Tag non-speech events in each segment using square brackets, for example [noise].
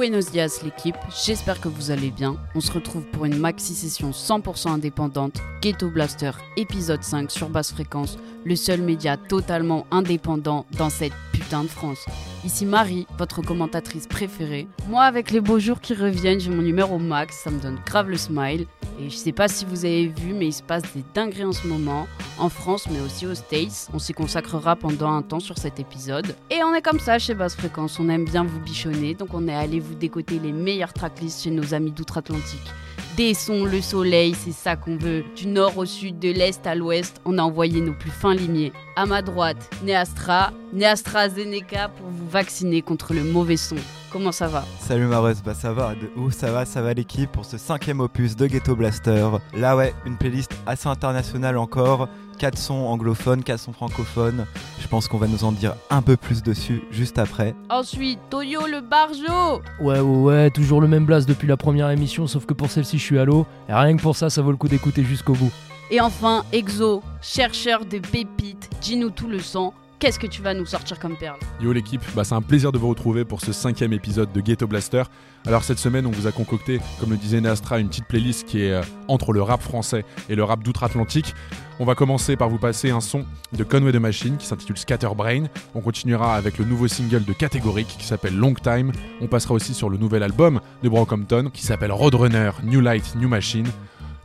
Buenos dias l'équipe, j'espère que vous allez bien. On se retrouve pour une maxi session 100% indépendante, Ghetto Blaster épisode 5 sur basse fréquence, le seul média totalement indépendant dans cette putain de France. Ici Marie, votre commentatrice préférée. Moi avec les beaux jours qui reviennent, j'ai mon numéro max, ça me donne grave le smile. Et je sais pas si vous avez vu, mais il se passe des dingueries en ce moment, en France, mais aussi aux States. On s'y consacrera pendant un temps sur cet épisode. Et on est comme ça chez Basse Fréquence, on aime bien vous bichonner, donc on est allé vous décoter les meilleures tracklists chez nos amis d'outre-Atlantique. Des sons, le soleil, c'est ça qu'on veut. Du nord au sud, de l'est à l'ouest, on a envoyé nos plus fins limiers. À ma droite, Neastra, Neastra Zeneca pour vous vacciner contre le mauvais son. Comment ça va? Salut Mareuse, bah ça va, de ça va, ça va l'équipe pour ce cinquième opus de Ghetto Blaster. Là ouais, une playlist assez internationale encore, 4 sons anglophones, 4 sons francophones. Je pense qu'on va nous en dire un peu plus dessus juste après. Ensuite, Toyo le barjo Ouais, ouais, ouais, toujours le même blast depuis la première émission, sauf que pour celle-ci, je suis à l'eau. Et rien que pour ça, ça vaut le coup d'écouter jusqu'au bout. Et enfin, Exo, chercheur de pépites, dis-nous tout le sang. Qu'est-ce que tu vas nous sortir comme perle? Yo l'équipe, bah c'est un plaisir de vous retrouver pour ce cinquième épisode de Ghetto Blaster. Alors cette semaine, on vous a concocté, comme le disait Nastra, une petite playlist qui est euh, entre le rap français et le rap d'outre-Atlantique. On va commencer par vous passer un son de Conway the Machine qui s'intitule Scatterbrain. On continuera avec le nouveau single de Catégorique qui s'appelle Long Time. On passera aussi sur le nouvel album de Brockhampton qui s'appelle Roadrunner, New Light, New Machine.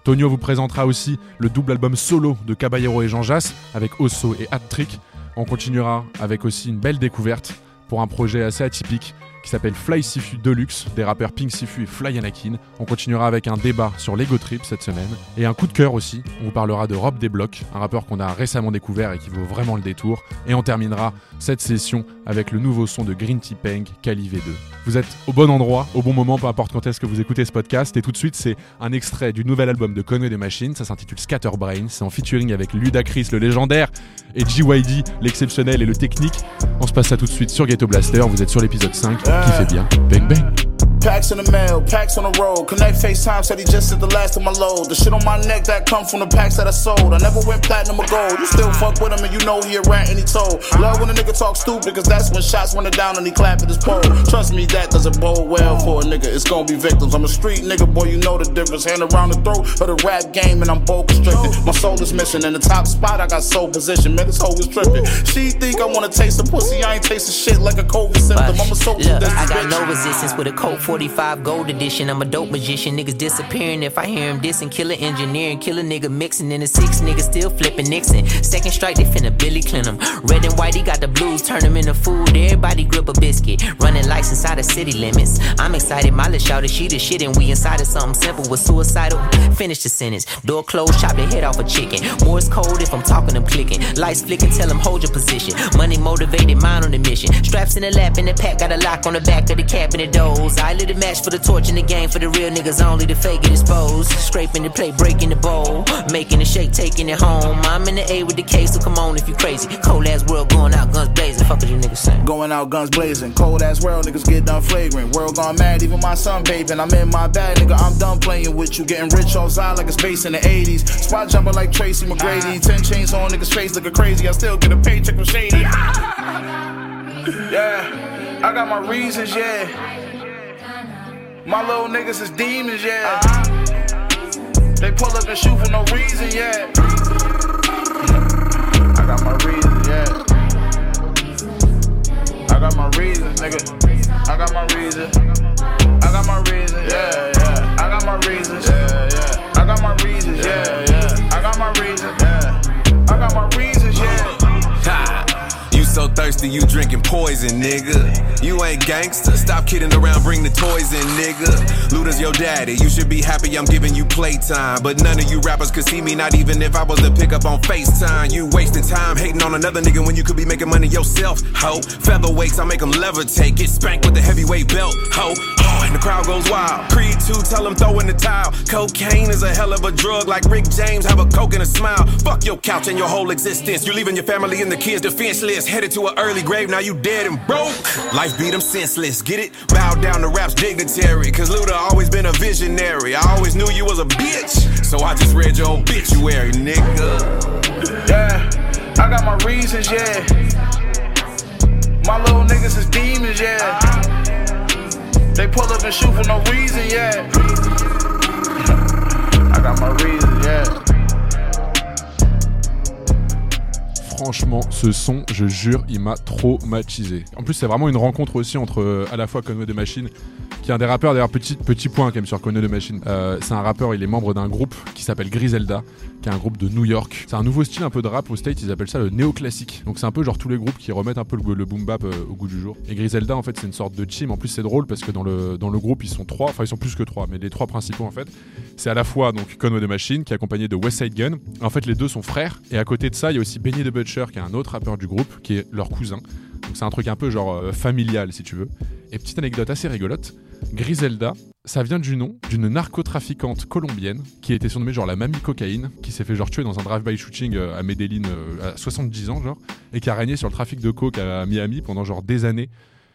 Tonio vous présentera aussi le double album solo de Caballero et Jean Jass avec Osso et Hat Trick. On continuera avec aussi une belle découverte pour un projet assez atypique qui s'appelle Fly Sifu Deluxe des rappeurs Pink Sifu et Fly Anakin. On continuera avec un débat sur l'Ego Trip cette semaine et un coup de cœur aussi. On vous parlera de Rob Desblocs, un rappeur qu'on a récemment découvert et qui vaut vraiment le détour. Et on terminera cette session avec le nouveau son de Green Tea Peng, Cali V2. Vous êtes au bon endroit, au bon moment, peu importe quand est-ce que vous écoutez ce podcast. Et tout de suite, c'est un extrait du nouvel album de Conway the Machine. Ça s'intitule Scatterbrain. C'est en featuring avec Ludacris, le légendaire, et GYD, l'exceptionnel et le technique. On se passe ça tout de suite sur Ghetto Blaster. Vous êtes sur l'épisode 5 qui fait bien. Bang bang. Packs in the mail, packs on the road. Connect FaceTime said he just sent the last of my load. The shit on my neck that come from the packs that I sold. I never went platinum or gold. You still fuck with him and you know he a rat and he told. Love when a nigga talk stupid, cause that's when shots went down and he clapped at his pole. Trust me, that doesn't bode well for a nigga. It's gonna be victims. I'm a street nigga, boy, you know the difference. Hand around the throat of the rap game and I'm bold constricted. My soul is missing. In the top spot, I got soul position. Man, this hoe is tripping. She think I wanna taste the pussy. I ain't tasting shit like a COVID symptom. I'm a soldier. Look, I got no resistance with a Colt 45 gold edition. I'm a dope magician. Niggas disappearing if I hear him dissing. Killer engineering, killer nigga mixing. And the six niggas still flipping Nixon. Second strike, they finna Billy Clinton. Red and white, he got the blues. Turn them into food. Everybody grip a biscuit. Running lights inside of city limits. I'm excited. My little shout she the shit. And we inside of something simple with suicidal. Finish the sentence. Door closed, chop the head off a chicken. Morse cold if I'm talking, I'm clicking. Lights flicking, tell them hold your position. Money motivated, mind on the mission. Straps in the lap, in the pack, got a lock on the back of the cabinet doors. I lit a match for the torch in the game for the real niggas only. The fake it exposed. Scraping the plate, breaking the bowl. Making the shake, taking it home. I'm in the A with the case, so come on if you crazy. Cold ass world going out, guns blazing. Fuck what you niggas saying. Going out guns blazing, cold ass world, niggas get done flagrant. World gone mad, even my son vaping. I'm in my bag, nigga, I'm done playing with you. Getting rich off side like it's based in the 80s. Spot jumping like Tracy McGrady. Ah. Ten chains on niggas' face looking crazy. I still get a paycheck from Shady. [laughs] Yeah, I got my reasons, yeah. My little niggas is demons, yeah. Uh-huh. They pull up and shoot for no reason, yeah. I got my reasons, yeah. I got my reasons, nigga. I got my reasons. I got my reasons, yeah, yeah. I got my reasons, yeah, yeah. I got my reasons, yeah, yeah. I got my reasons, yeah. I got my reasons, yeah. So thirsty, you drinking poison, nigga. You ain't gangster. Stop kidding around, bring the toys in, nigga. Luda's your daddy. You should be happy I'm giving you playtime. But none of you rappers could see me, not even if I was to pick up on FaceTime. You wasting time hating on another nigga when you could be making money yourself, ho. Featherweights, I make them levitate. Get spanked with the heavyweight belt, ho. Oh, and the crowd goes wild. Creed 2, tell them throw in the towel. Cocaine is a hell of a drug, like Rick James, have a coke and a smile. Fuck your couch and your whole existence. You're leaving your family and the kids defenseless. Headed to an early grave, now you dead and broke. Life beat them senseless, get it? Bow down to rap's dignitary, cause Luda always been a visionary. I always knew you was a bitch, so I just read your obituary, nigga. Yeah, I got my reasons, yeah. My little niggas is demons, yeah. They pull up and shoot for no reason, yeah. I got my reasons, yeah. Franchement, ce son, je jure, il m'a traumatisé. En plus, c'est vraiment une rencontre aussi entre euh, à la fois Conway de Machine, qui est un des rappeurs, d'ailleurs, petit, petit point quand même sur Conway de Machine. Euh, c'est un rappeur, il est membre d'un groupe qui s'appelle Griselda, qui est un groupe de New York. C'est un nouveau style un peu de rap au States, ils appellent ça le néoclassique. Donc c'est un peu genre tous les groupes qui remettent un peu le, boom bap euh, au goût du jour. Et Griselda, en fait, c'est une sorte de team. En plus, c'est drôle parce que dans le, groupe, ils sont trois, enfin, ils sont plus que trois, mais les trois principaux, en fait, c'est à la fois donc Conway de Machine, qui est accompagné de West Side Gun. En fait, les deux sont frères. Et à côté de ça, il y a aussi Benny the Butcher, qui est un autre rappeur du groupe, qui est leur cousin. Donc c'est un truc un peu genre euh, familial, si tu veux. Et petite anecdote assez rigolote, Griselda, ça vient du nom d'une narcotrafiquante colombienne qui a été surnommée genre la mamie cocaïne, qui s'est fait genre tuer dans un drive-by shooting euh, à Medellin euh, à 70 ans genre, et qui a régné sur le trafic de coke à Miami pendant genre des années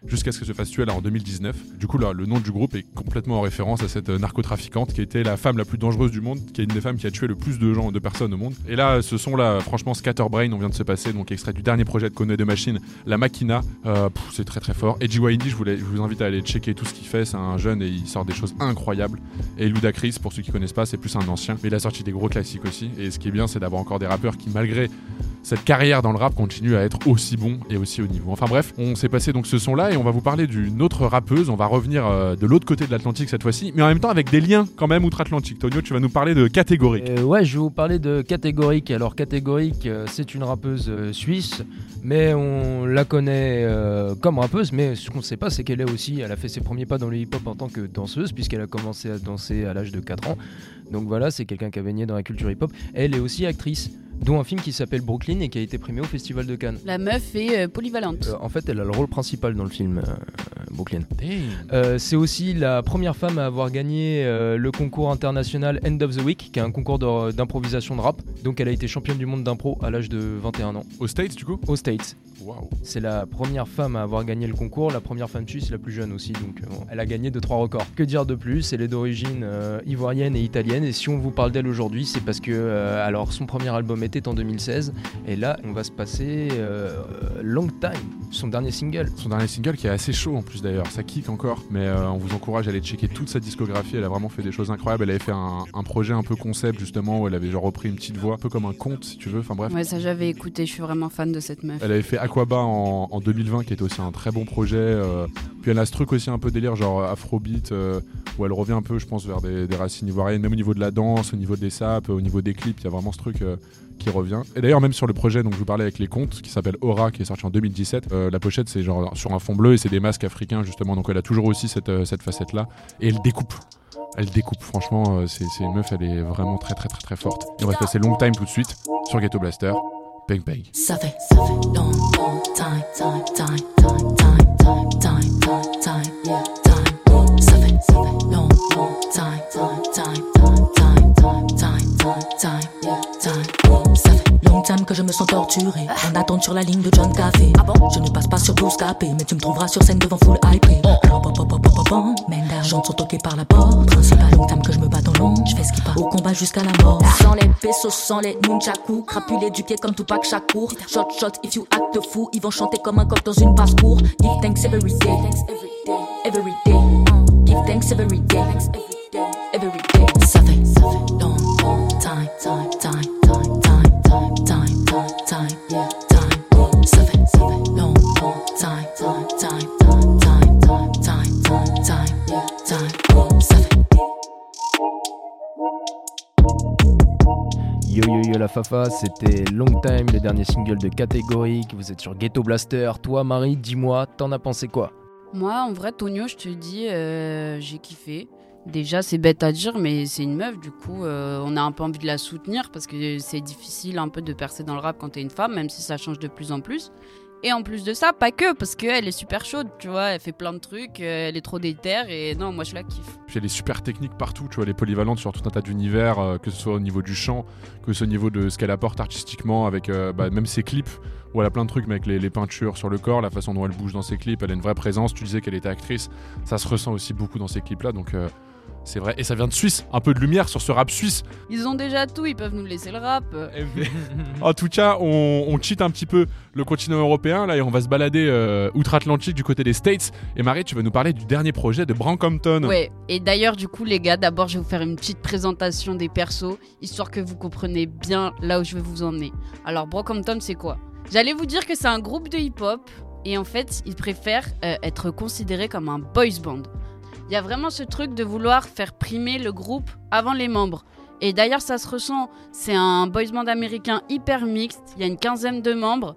jusqu'à ce qu'elle se fasse tuer là en 2019. Du coup là, le nom du groupe est complètement en référence à cette euh, narcotrafiquante qui était la femme la plus dangereuse du monde, qui est une des femmes qui a tué le plus de gens, de personnes au monde. Et là, ce son là, franchement, Scatterbrain, on vient de se passer, donc extrait du dernier projet de Conway de Machine, La Machina, euh, c'est très très fort. Et GYD, je, je vous invite à aller checker tout ce qu'il fait, c'est un jeune et il sort des choses incroyables. Et Ludacris, pour ceux qui connaissent pas, c'est plus un ancien, mais il a sorti des gros classiques aussi. Et ce qui est bien, c'est d'avoir encore des rappeurs qui, malgré cette carrière dans le rap continue à être aussi bon et aussi haut niveau. Enfin bref, on s'est passé donc ce son là et on va vous parler d'une autre rappeuse. On va revenir euh, de l'autre côté de l'Atlantique cette fois-ci, mais en même temps avec des liens quand même outre-Atlantique. Tonio, tu vas nous parler de catégorique. Euh, ouais, je vais vous parler de Catégorique. Alors, Catégorique, euh, c'est une rappeuse suisse, mais on la connaît comme rappeuse. Mais ce qu'on ne sait pas, c'est qu'elle est aussi, elle a fait ses premiers pas dans le hip-hop en tant que danseuse, puisqu'elle a commencé à danser à l'âge de 4 ans. Donc voilà, c'est quelqu'un qui a baigné dans la culture hip-hop. Elle est aussi actrice, dont un film qui s'appelle Brooklyn et qui a été primé au Festival de Cannes. La meuf est euh, polyvalente. Euh, en fait, elle a le rôle principal dans le film euh, Brooklyn. Euh, c'est aussi la première femme à avoir gagné euh, le concours international End of the Week, qui est un concours d'improvisation de rap. Donc elle a été championne du monde d'impro à l'âge de 21 ans, Au States du coup? Aux States. Waouh. C'est la première femme à avoir gagné le concours, la première femme suisse, la plus jeune aussi. Donc euh, bon, elle a gagné de trois records. Que dire de plus? Elle est d'origine euh, ivoirienne et italienne. Et si on vous parle d'elle aujourd'hui, c'est parce que euh, alors son premier album était en 2016. Et là, on va se passer euh, Long Time, son dernier single. Son dernier single qui est assez chaud en plus d'ailleurs, ça kick encore, mais euh, on vous encourage à aller checker toute sa discographie, elle a vraiment fait des choses incroyables, elle avait fait un, un projet un peu concept justement où elle avait genre repris une petite voix, un peu comme un conte si tu veux, enfin bref. Ouais, ça j'avais écouté, je suis vraiment fan de cette meuf. Elle avait fait En, en 2020 qui était aussi un très bon projet. euh, puis elle a ce truc aussi un peu délire genre afrobeat euh, où elle revient un peu je pense vers des, racines ivoiriennes, même au niveau de la danse, au niveau des sapes, au niveau des clips, il y a vraiment ce truc euh, qui revient. Et d'ailleurs même sur le projet dont je vous parlais avec les contes qui s'appelle Aura qui est sorti en 2017, euh, la pochette c'est genre sur un fond bleu et c'est des masques africains justement donc elle a toujours aussi cette, cette facette là et elle découpe. Elle découpe, franchement, euh, c'est une meuf, elle est vraiment très très très très forte. On va se passer Long Time tout de suite sur Ghetto Blaster. Bang bang. Ça fait, ça fait long, long time, time, time, time, time, time, time, time, time, yeah, time. Ça fait, ça fait long, long time, time, time, time, time, time, time, time, time, yeah, time. Long time que je me sens torturé en attente sur la ligne de John Café. Je ne passe pas sur 12 capés, mais tu me trouveras sur scène devant full down. J'entre sont toqués par la porte. Principal long time que je me bats dans l'ombre. Je fais ce qui part au combat jusqu'à la mort. Sans les pesos, sans les nunchaku. Crapulé du pied comme Tupac Shakur. Shot, shot, if you act fou. Ils vont chanter comme un coq dans une basse-cour. Give thanks every day. Every day. Mm. Give thanks every day. Every day. Time, time, time, yeah, time. Ça fait, ça fait long, long time, time, time, time, time, time, time, time, time, yeah, time. Ça fait Yo yo yo la Fafa, c'était Long Time, le dernier single de Catégorique. Vous êtes sur Ghetto Blaster. Toi, Marie, dis-moi, t'en as pensé quoi? Moi, en vrai, Tonio, je te dis, euh, j'ai kiffé. Déjà, c'est bête à dire, mais c'est une meuf, du coup, euh, on a un peu envie de la soutenir parce que c'est difficile un peu de percer dans le rap quand t'es une femme, même si ça change de plus en plus. Et en plus de ça, pas que, parce qu'elle est super chaude, tu vois, elle fait plein de trucs, euh, elle est trop déter, et non, moi je la kiffe. Puis elle est super technique partout, tu vois, elle est polyvalente sur tout un tas d'univers, euh, que ce soit au niveau du chant, que ce soit au niveau de ce qu'elle apporte artistiquement, avec bah, même ses clips, où elle a plein de trucs, mais avec les, peintures sur le corps, la façon dont elle bouge dans ses clips, elle a une vraie présence. Tu disais qu'elle était actrice, ça se ressent aussi beaucoup dans ces clips-là, donc C'est vrai. Et ça vient de Suisse. Un peu de lumière sur ce rap suisse. Ils ont déjà tout, ils peuvent nous laisser le rap. [laughs] En tout cas, on, on cheat un petit peu le continent européen là et on va se balader euh, outre-Atlantique du côté des States. Et Marie, tu vas nous parler du dernier projet de Brancampton. Ouais, et d'ailleurs, du coup, les gars, d'abord, je vais vous faire une petite présentation des persos, histoire que vous compreniez bien là où je vais vous emmener. Alors, Brockhampton, c'est quoi? J'allais vous dire que c'est un groupe de hip-hop, et en fait, ils préfèrent euh, être considérés comme un boys band. Il y a vraiment ce truc de vouloir faire primer le groupe avant les membres. Et d'ailleurs, ça se ressent. C'est un boys band américain hyper mixte. Il y a une quinzaine de membres.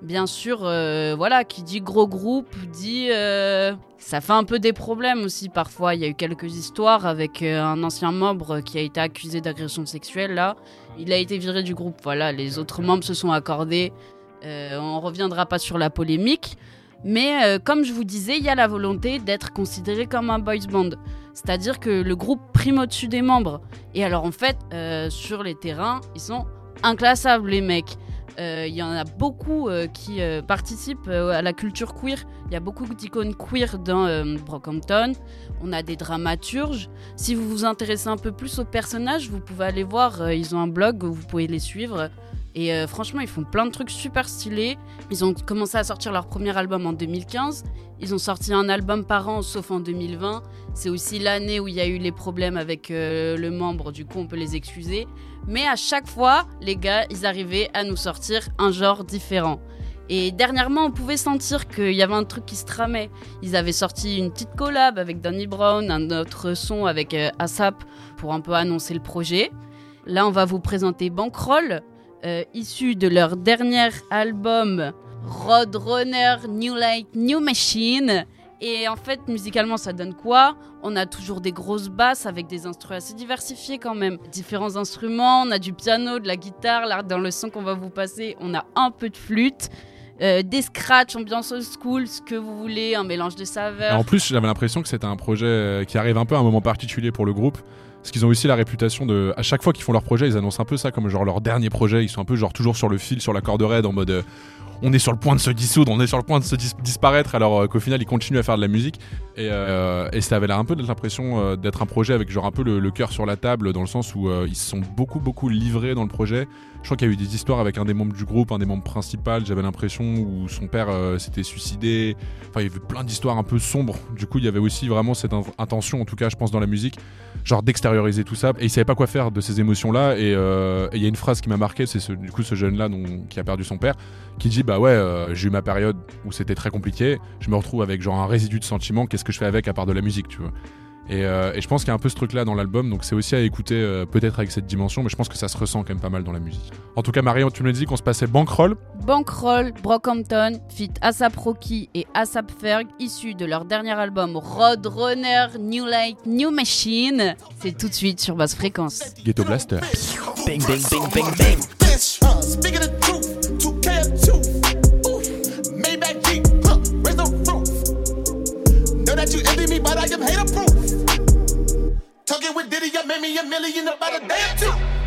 Bien sûr, euh, voilà, qui dit gros groupe, dit. euh, ça fait un peu des problèmes aussi parfois. Il y a eu quelques histoires avec euh, un ancien membre qui a été accusé d'agression sexuelle là. Il a été viré du groupe. Voilà, les autres membres se sont accordés. Euh, on reviendra pas sur la polémique. Mais euh, comme je vous disais, il y a la volonté d'être considéré comme un boys band. C'est-à-dire que le groupe prime au-dessus des membres. Et alors en fait, euh, sur les terrains, ils sont inclassables les mecs. Euh, Il y en a beaucoup qui participent à la culture queer. Il y a beaucoup d'icônes queer dans Brockhampton. On a des dramaturges. Si vous vous intéressez un peu plus aux personnages, vous pouvez aller voir. ils ont un blog où vous pouvez les suivre. Et euh, franchement, ils font plein de trucs super stylés. Ils ont commencé à sortir leur premier album en 2015. Ils ont sorti un album par an, sauf en 2020. C'est aussi l'année où il y a eu les problèmes avec euh, le membre, du coup on peut les excuser. Mais à chaque fois, les gars, ils arrivaient à nous sortir un genre différent. Et dernièrement, on pouvait sentir qu'il y avait un truc qui se tramait. Ils avaient sorti une petite collab avec Danny Brown, un autre son avec euh, ASAP pour un peu annoncer le projet. Là, on va vous présenter Bankroll, euh, issu de leur dernier album Roadrunner New Light New Machine. Et en fait, musicalement, ça donne quoi? On a toujours des grosses basses avec des instruments assez diversifiés quand même. Différents instruments, on a du piano, de la guitare. Là, dans le son qu'on va vous passer, on a un peu de flûte. euh, des scratchs, ambiance old school, ce que vous voulez, un mélange de saveurs. en plus, j'avais l'impression que c'était un projet euh, qui arrive un peu à un moment particulier pour le groupe. Parce qu'ils ont aussi la réputation de. À chaque fois qu'ils font leur projet, ils annoncent un peu ça comme genre leur dernier projet. Ils sont un peu genre toujours sur le fil, sur la corde raide, en mode. euh, on est sur le point de se dissoudre, on est sur le point de se dis- disparaître, alors euh, qu'au final ils continuent à faire de la musique. Et, euh, ça avait l'air un peu l'impression d'être un projet avec genre un peu le, le cœur sur la table, dans le sens où ils se sont beaucoup beaucoup livrés dans le projet. Je crois qu'il y a eu des histoires avec un des membres du groupe, un des membres principaux, j'avais l'impression, où son père euh, s'était suicidé. Enfin, il y avait plein d'histoires un peu sombres. Du coup, il y avait aussi vraiment cette in- intention, en tout cas, je pense, dans la musique, genre d'extérioriser tout ça. Et il savait pas quoi faire de ces émotions-là. Et euh, il y a une phrase qui m'a marqué, c'est ce, du coup ce jeune-là qui a perdu son père, qui dit Bah ouais, euh, j'ai eu ma période où c'était très compliqué. Je me retrouve avec genre un résidu de sentiments. Qu'est-ce que je fais avec à part de la musique, tu vois? Et, euh, et je pense qu'il y a un peu ce truc-là dans l'album, donc c'est aussi à écouter euh, peut-être avec cette dimension, mais je pense que ça se ressent quand même pas mal dans la musique. En tout cas, Marion, tu me l'as dit qu'on se passait Bankroll. Bankroll, Brockhampton, fit ASAP Rocky et ASAP Ferg, issus de leur dernier album Roadrunner New Light New Machine. C'est tout de suite sur basse fréquence. Ghetto Blaster. Bang, bang, bang, bang, bang. Bitch, speaking the truth, 2K2. Oof, Maybach Jeep, huh, raise the roof. Know that you envy me, but I am hater proof. Talking with Diddy, you made me a million about a day or two.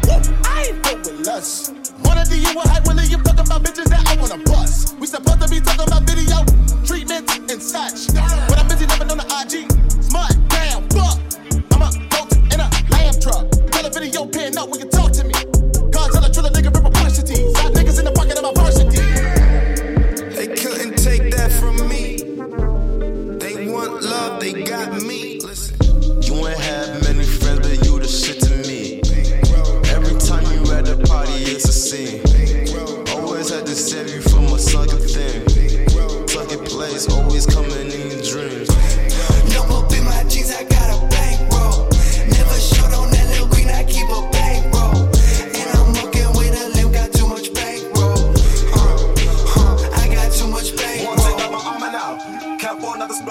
Woo, I ain't fuck with us. Wanna do you a hype William talking about bitches that I wanna bust. We supposed to be talking about video treatments and such. But I'm busy living on the IG. Smart, damn, fuck. I'm a goat in a lamb truck. Tell a video pin up when you talk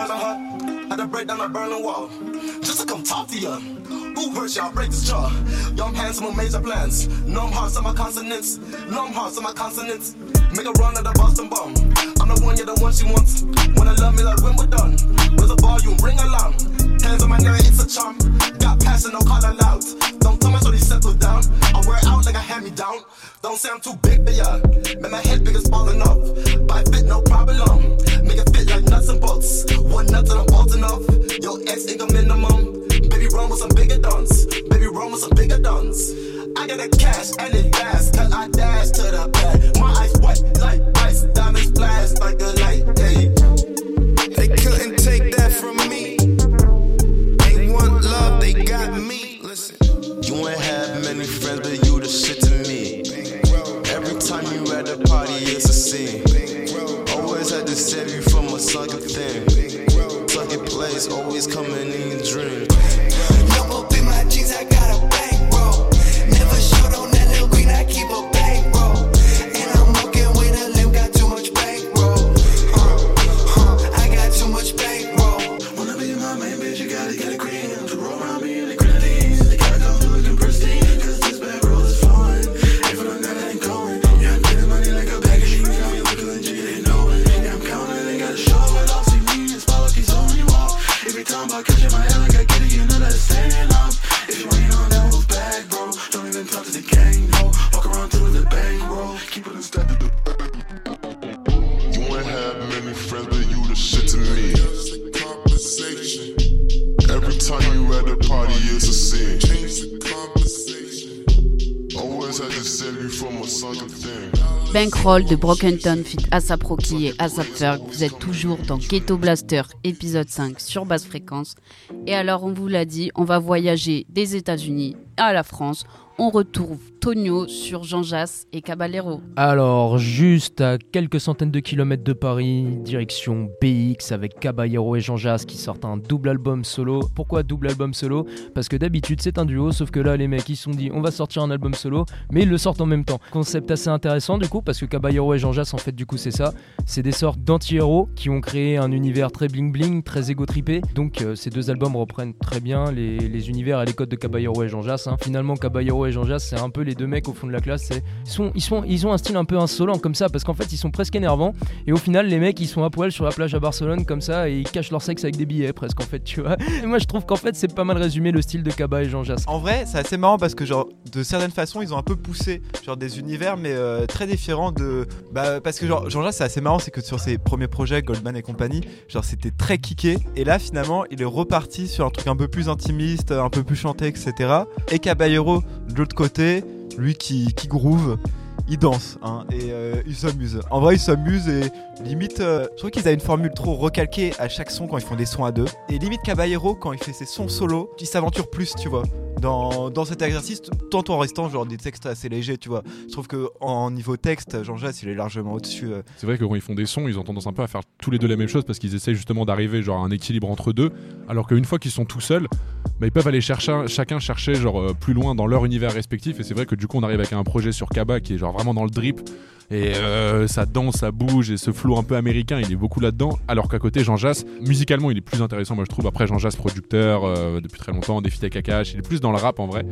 Her. Had to break down a Berlin wall. Just to come talk to ya. Who hurts y'all? Break this jaw. Young handsome with major plans. Numb hearts on my consonants. Numb hearts on my consonants. Make a run at the Boston bomb. I'm the one, you're the one she wants. Wanna love me like when we're done. With a volume, ring alarm. Hands on my neck, it's a charm. Got passion, no call aloud. Don't tell me so they settle down. I wear out like a hand me down. Don't say I'm too big for ya. Make my head big as falling off. By fit, no problem. Nuts and bolts. One nut and I'm bolting off. Your ex ain't a minimum. Baby, run with some bigger duns. Baby, roll with some bigger duns. I got the cash and it fast, cause I dash to the bag. My eyes white like ice, diamonds flash like a light. Hey. They couldn't take that from me. They want love, they got me. Listen, you ain't have many friends, but you the shit to me. Every time you at a party, it's a scene. Always had to save you from a sunken thing. Sunken place, always coming in your dreams. Double in my jeans, I Bankroll de Brokenton fit ASAP Rocky et ASAP Ferg. Vous êtes toujours dans Ghetto Blaster épisode 5 sur basse fréquence. Et alors, on vous l'a dit, on va voyager des États-Unis à la France. On retrouve Tonio sur Jean Jass et Caballero. Alors, juste à quelques centaines de kilomètres de Paris, direction BX avec Caballero et Jean Jass qui sortent un double album solo. Pourquoi double album solo? Parce que d'habitude c'est un duo, sauf que là les mecs ils se sont dit on va sortir un album solo, mais ils le sortent en même temps. Concept assez intéressant du coup, parce que Caballero et Jean Jass en fait du coup c'est ça. C'est des sortes d'anti-héros qui ont créé un univers très bling bling, très égo-trippé. Donc euh, ces deux albums reprennent très bien les, les univers et les codes de Caballero et Jean Jass. hein. Finalement Caballero et Jean Jass c'est un peu les deux mecs au fond de la classe. Ils, sont, ils, ils ont un style un peu insolent comme ça, parce qu'en fait ils sont presque énervants. Et au final les mecs ils sont à poil sur la plage à Barcelone comme ça et ils cachent leur sexe avec des billets presque en fait tu vois. Moi je trouve qu'en fait c'est pas mal résumé le style de Kaba et Jean Jass. En vrai, c'est assez marrant parce que genre de certaines façons, ils ont un peu poussé genre des univers mais euh, très différents de bah parce que genre Jean-Jacques c'est assez marrant, c'est que sur ses premiers projets Goldman et compagnie, genre c'était très kické et là finalement, il est reparti sur un truc un peu plus intimiste, un peu plus chanté etc. Et Caballero l'autre côté, lui qui qui groove il danse hein, et euh, il s'amuse. En vrai, il s'amuse et limite, euh, je trouve qu'ils avaient une formule trop recalquée à chaque son quand ils font des sons à deux. Et limite, Caballero, quand il fait ses sons solo, il s'aventure plus, tu vois. Dans, dans cet exercice, tout en restant genre des textes assez légers, tu vois. Je trouve que en niveau texte, Jean Jass, il est largement au-dessus. euh. C'est vrai que quand ils font des sons, ils ont tendance un peu à faire tous les deux la même chose parce qu'ils essayent justement d'arriver genre à un équilibre entre deux. Alors qu'une fois qu'ils sont tout seuls, ils peuvent aller chercher chacun chercher genre euh, plus loin dans leur univers respectif. Et c'est vrai que du coup on arrive avec un projet sur Kaba qui est genre vraiment dans le drip et euh, ça danse, ça bouge et ce flow un peu américain, il est beaucoup là-dedans. Alors qu'à côté Jean Jass, musicalement il est plus intéressant moi je trouve. Après Jean Jass producteur euh, depuis très longtemps, feats avec Akash, il est plus dans le rap en vrai.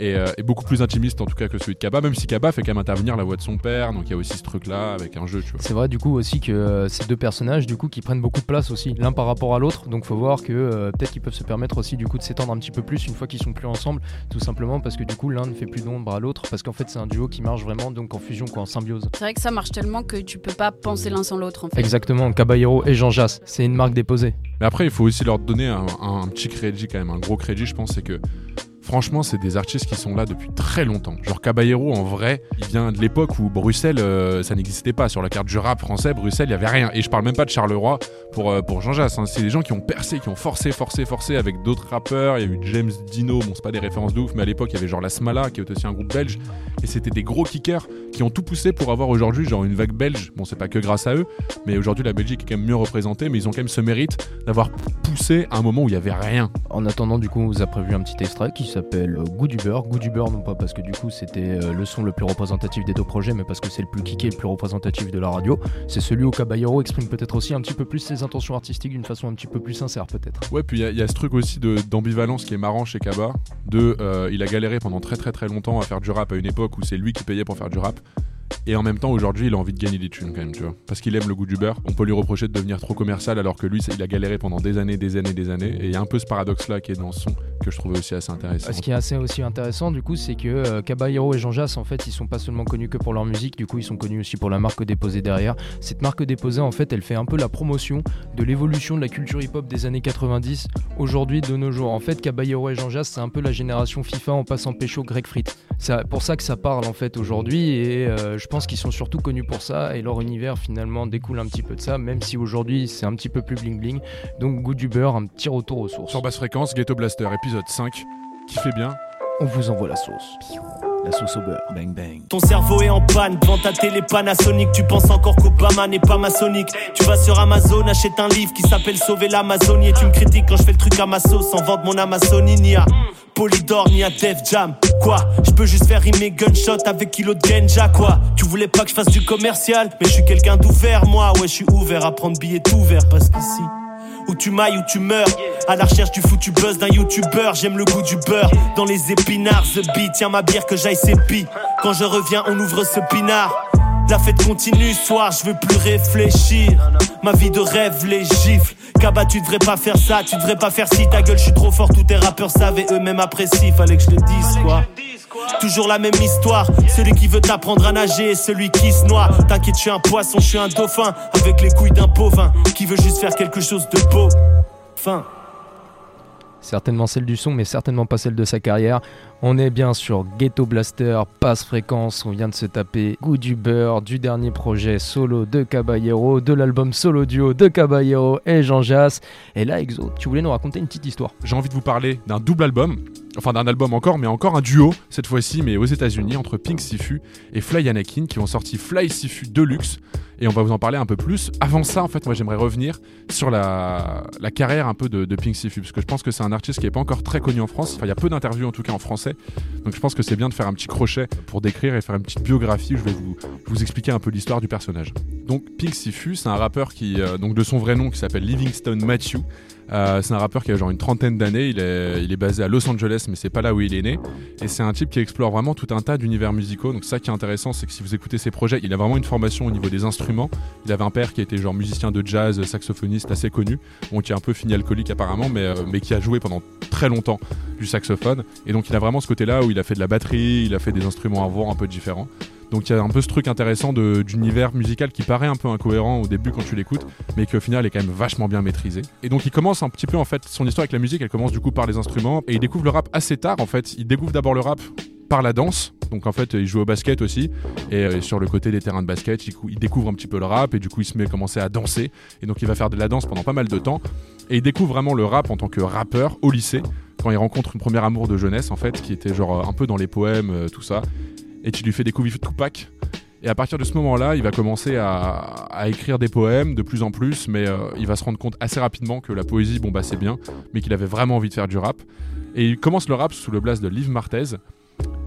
Et, beaucoup plus intimiste en tout cas que celui de Kaba, même si Kaba fait quand même intervenir la voix de son père, donc il y a aussi ce truc là avec un jeu, tu vois. C'est vrai du coup aussi que ces deux personnages du coup qui prennent beaucoup de place aussi l'un par rapport à l'autre donc faut voir que peut-être qu'ils peuvent se permettre aussi du coup de s'étendre un petit peu plus une fois qu'ils sont plus ensemble tout simplement parce que du coup l'un ne fait plus d'ombre à l'autre parce qu'en fait c'est un duo qui marche vraiment donc en fusion quoi en symbiose. C'est vrai que ça marche tellement que tu peux pas penser l'un sans l'autre en fait. Exactement, Caballero et Jean Jass, c'est une marque déposée. Mais après, il faut aussi leur donner un, un petit crédit quand même, un gros crédit, je pense, c'est que franchement, c'est des artistes qui sont là depuis très longtemps. Genre Caballero, en vrai, il vient de l'époque où Bruxelles, euh, ça n'existait pas. Sur la carte du rap français, Bruxelles, il y avait rien. Et je parle même pas de Charleroi pour, euh, pour Jean Jass. hein. C'est des gens qui ont percé, qui ont forcé, forcé, forcé avec d'autres rappeurs. Il y a eu James Dino, bon, c'est pas des références de ouf, mais à l'époque, il y avait genre La Smala, qui est aussi un groupe belge. Et c'était des gros kickers qui ont tout poussé pour avoir aujourd'hui genre une vague belge. Bon, c'est pas que grâce à eux, mais aujourd'hui, la Belgique est quand même mieux représentée, mais ils ont quand même ce mérite d'avoir poussé à un moment où il y avait rien. En attendant, du coup, on vous a prévu un petit extrait qui s'appelle Goût du beurre. Goût du beurre, non pas parce que du coup c'était euh, le son le plus représentatif des deux projets, mais parce que c'est le plus kické et le plus représentatif de la radio. C'est celui où Caballero exprime peut-être aussi un petit peu plus ses intentions artistiques d'une façon un petit peu plus sincère, peut-être. Ouais, puis il y a- ce truc aussi d'ambivalence qui est marrant chez Kaba. De, euh, il a galéré pendant très très très longtemps à faire du rap à une époque où c'est lui qui payait pour faire du rap. Et en même temps, aujourd'hui, il a envie de gagner des thunes quand même, tu vois. Parce qu'il aime le goût du beurre. On peut lui reprocher de devenir trop commercial alors que lui, il a galéré pendant des années, des années, des années. Et il y a un peu ce paradoxe-là qui est dans ce son que je trouvais aussi assez intéressant. Ce qui est assez aussi intéressant du coup c'est que euh, Caballero et Jean Jass en fait ils sont pas seulement connus que pour leur musique du coup ils sont connus aussi pour la marque déposée derrière. Cette marque déposée en fait elle fait un peu la promotion de l'évolution de la culture hip hop des années 90 aujourd'hui de nos jours. En fait Caballero et Jean Jass c'est un peu la génération FIFA en passant pécho Greg Frit. C'est pour ça que ça parle en fait aujourd'hui et euh, je pense qu'ils sont surtout connus pour ça et leur univers finalement découle un petit peu de ça même si aujourd'hui c'est un petit peu plus bling bling. Donc goût du beurre, un petit retour aux sources. Sur basse fréquence, Ghetto Blaster, épisode 5, qui fait bien. On vous envoie la sauce. La sauce au. Bang bang. Ton cerveau est en panne devant ta télé Panasonic. Tu penses encore qu'Obama n'est pas maçonnique. Tu vas sur Amazon, achète un livre qui s'appelle Sauver l'Amazonie. Et tu me critiques quand je fais le truc à ma sauce sans vendre mon Amazonie. Ni à Polydor, ni à Def Jam. Quoi? Je peux juste faire rimer gunshot avec kilo de Genja, quoi? Tu voulais pas que je fasse du commercial, mais je suis quelqu'un d'ouvert, moi. Ouais, je suis ouvert à prendre billet tout vert parce qu'ici. Où tu mailles, où tu meurs. À la recherche du foutu buzz d'un youtubeur. J'aime le goût du beurre. Dans les épinards, The Beat. Tiens ma bière que j'aille sépi. Quand je reviens, on ouvre ce pinard. La fête continue, soir, je veux plus réfléchir. Ma vie de rêve, les gifles. Kaba, tu devrais pas faire ça, tu devrais pas faire si ta gueule, je suis trop fort, tous tes rappeurs savaient eux-mêmes apprécient. Fallait que je le dise, quoi. Toujours la même histoire, celui qui veut t'apprendre à nager et celui qui se noie. T'inquiète, je suis un poisson, je suis un dauphin, avec les couilles d'un bovin, qui veut juste faire quelque chose de beau. Fin. Certainement celle du son, mais certainement pas celle de sa carrière. On est bien sur Ghetto Blaster, passe fréquence, on vient de se taper Goût du beurre, du dernier projet solo de Caballero, de l'album solo duo de Caballero et Jean Jass. Et là, Exo, tu voulais nous raconter une petite histoire. J'ai envie de vous parler d'un double album, enfin d'un album encore, mais encore un duo, cette fois-ci, mais aux États-Unis, entre Pink Sifu et Fly Anakin, qui ont sorti Fly Sifu Deluxe. Et on va vous en parler un peu plus. Avant ça, en fait, moi j'aimerais revenir sur la, carrière un peu de, Pink Sifu, parce que je pense que c'est un artiste qui n'est pas encore très connu en France. Enfin, il y a peu d'interviews en tout cas en français. Donc je pense que c'est bien de faire un petit crochet pour décrire et faire une petite biographie je vais vous, vous expliquer un peu l'histoire du personnage. Donc Pink Sifu, c'est un rappeur qui, euh, donc de son vrai nom, qui s'appelle Livingstone Matthew. Euh, c'est un rappeur qui a genre une trentaine d'années, il est, est basé à Los Angeles, mais c'est pas là où il est né. Et c'est un type qui explore vraiment tout un tas d'univers musicaux. Donc ça qui est intéressant, c'est que si vous écoutez ses projets, il a vraiment une formation au niveau des instruments. Il avait un père qui était genre musicien de jazz, saxophoniste assez connu, bon, qui a un peu fini alcoolique apparemment, mais, euh, mais qui a joué pendant très longtemps du saxophone. Et donc il a vraiment ce côté-là où il a fait de la batterie, il a fait des instruments à voix un peu différents. Donc il y a un peu ce truc intéressant d'univers musical qui paraît un peu incohérent au début quand tu l'écoutes, mais qui au final est quand même vachement bien maîtrisé. Et donc il commence un petit peu en fait son histoire avec la musique, elle commence du coup par les instruments et il découvre le rap assez tard en fait. Il découvre d'abord le rap par la danse. Donc en fait, il joue au basket aussi. Et euh, sur le côté des terrains de basket, il, cou- il découvre un petit peu le rap et du coup, il se met à commencer à danser. Et donc, il va faire de la danse pendant pas mal de temps. Et il découvre vraiment le rap en tant que rappeur au lycée quand il rencontre une première amour de jeunesse en fait, qui était genre un peu dans les poèmes, euh, tout ça. Et tu lui fais découvrir Tupac. Et à partir de ce moment-là, il va commencer à, écrire des poèmes de plus en plus, mais euh, il va se rendre compte assez rapidement que la poésie, bon bah c'est bien, mais qu'il avait vraiment envie de faire du rap. Et il commence le rap sous le blast de Liv Martez.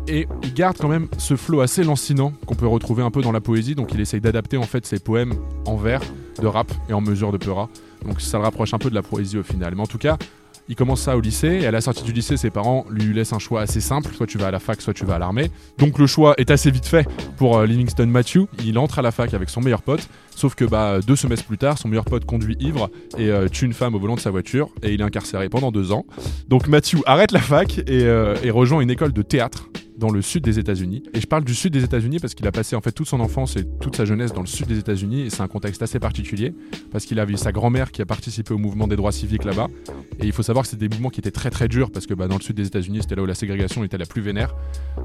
Et il garde quand même ce flow assez lancinant qu'on peut retrouver un peu dans la poésie. Donc il essaye d'adapter en fait ses poèmes en vers de rap et en mesure de peura. Donc ça le rapproche un peu de la poésie au final. Mais en tout cas, il commence ça au lycée et à la sortie du lycée, ses parents lui laissent un choix assez simple. Soit tu vas à la fac, soit tu vas à l'armée. Donc le choix est assez vite fait pour euh, Livingstone Matthew. Il entre à la fac avec son meilleur pote. Sauf que bah, deux semestres plus tard, son meilleur pote conduit ivre et euh, tue une femme au volant de sa voiture et il est incarcéré pendant deux ans. Donc Matthew arrête la fac et, euh, et rejoint une école de théâtre dans le sud des États-Unis. Et je parle du sud des États-Unis parce qu'il a passé en fait toute son enfance et toute sa jeunesse dans le sud des États-Unis et c'est un contexte assez particulier parce qu'il a vu sa grand-mère qui a participé au mouvement des droits civiques là-bas. Et il faut savoir que c'est des mouvements qui étaient très très durs parce que bah, dans le sud des États-Unis, c'était là où la ségrégation était la plus vénère.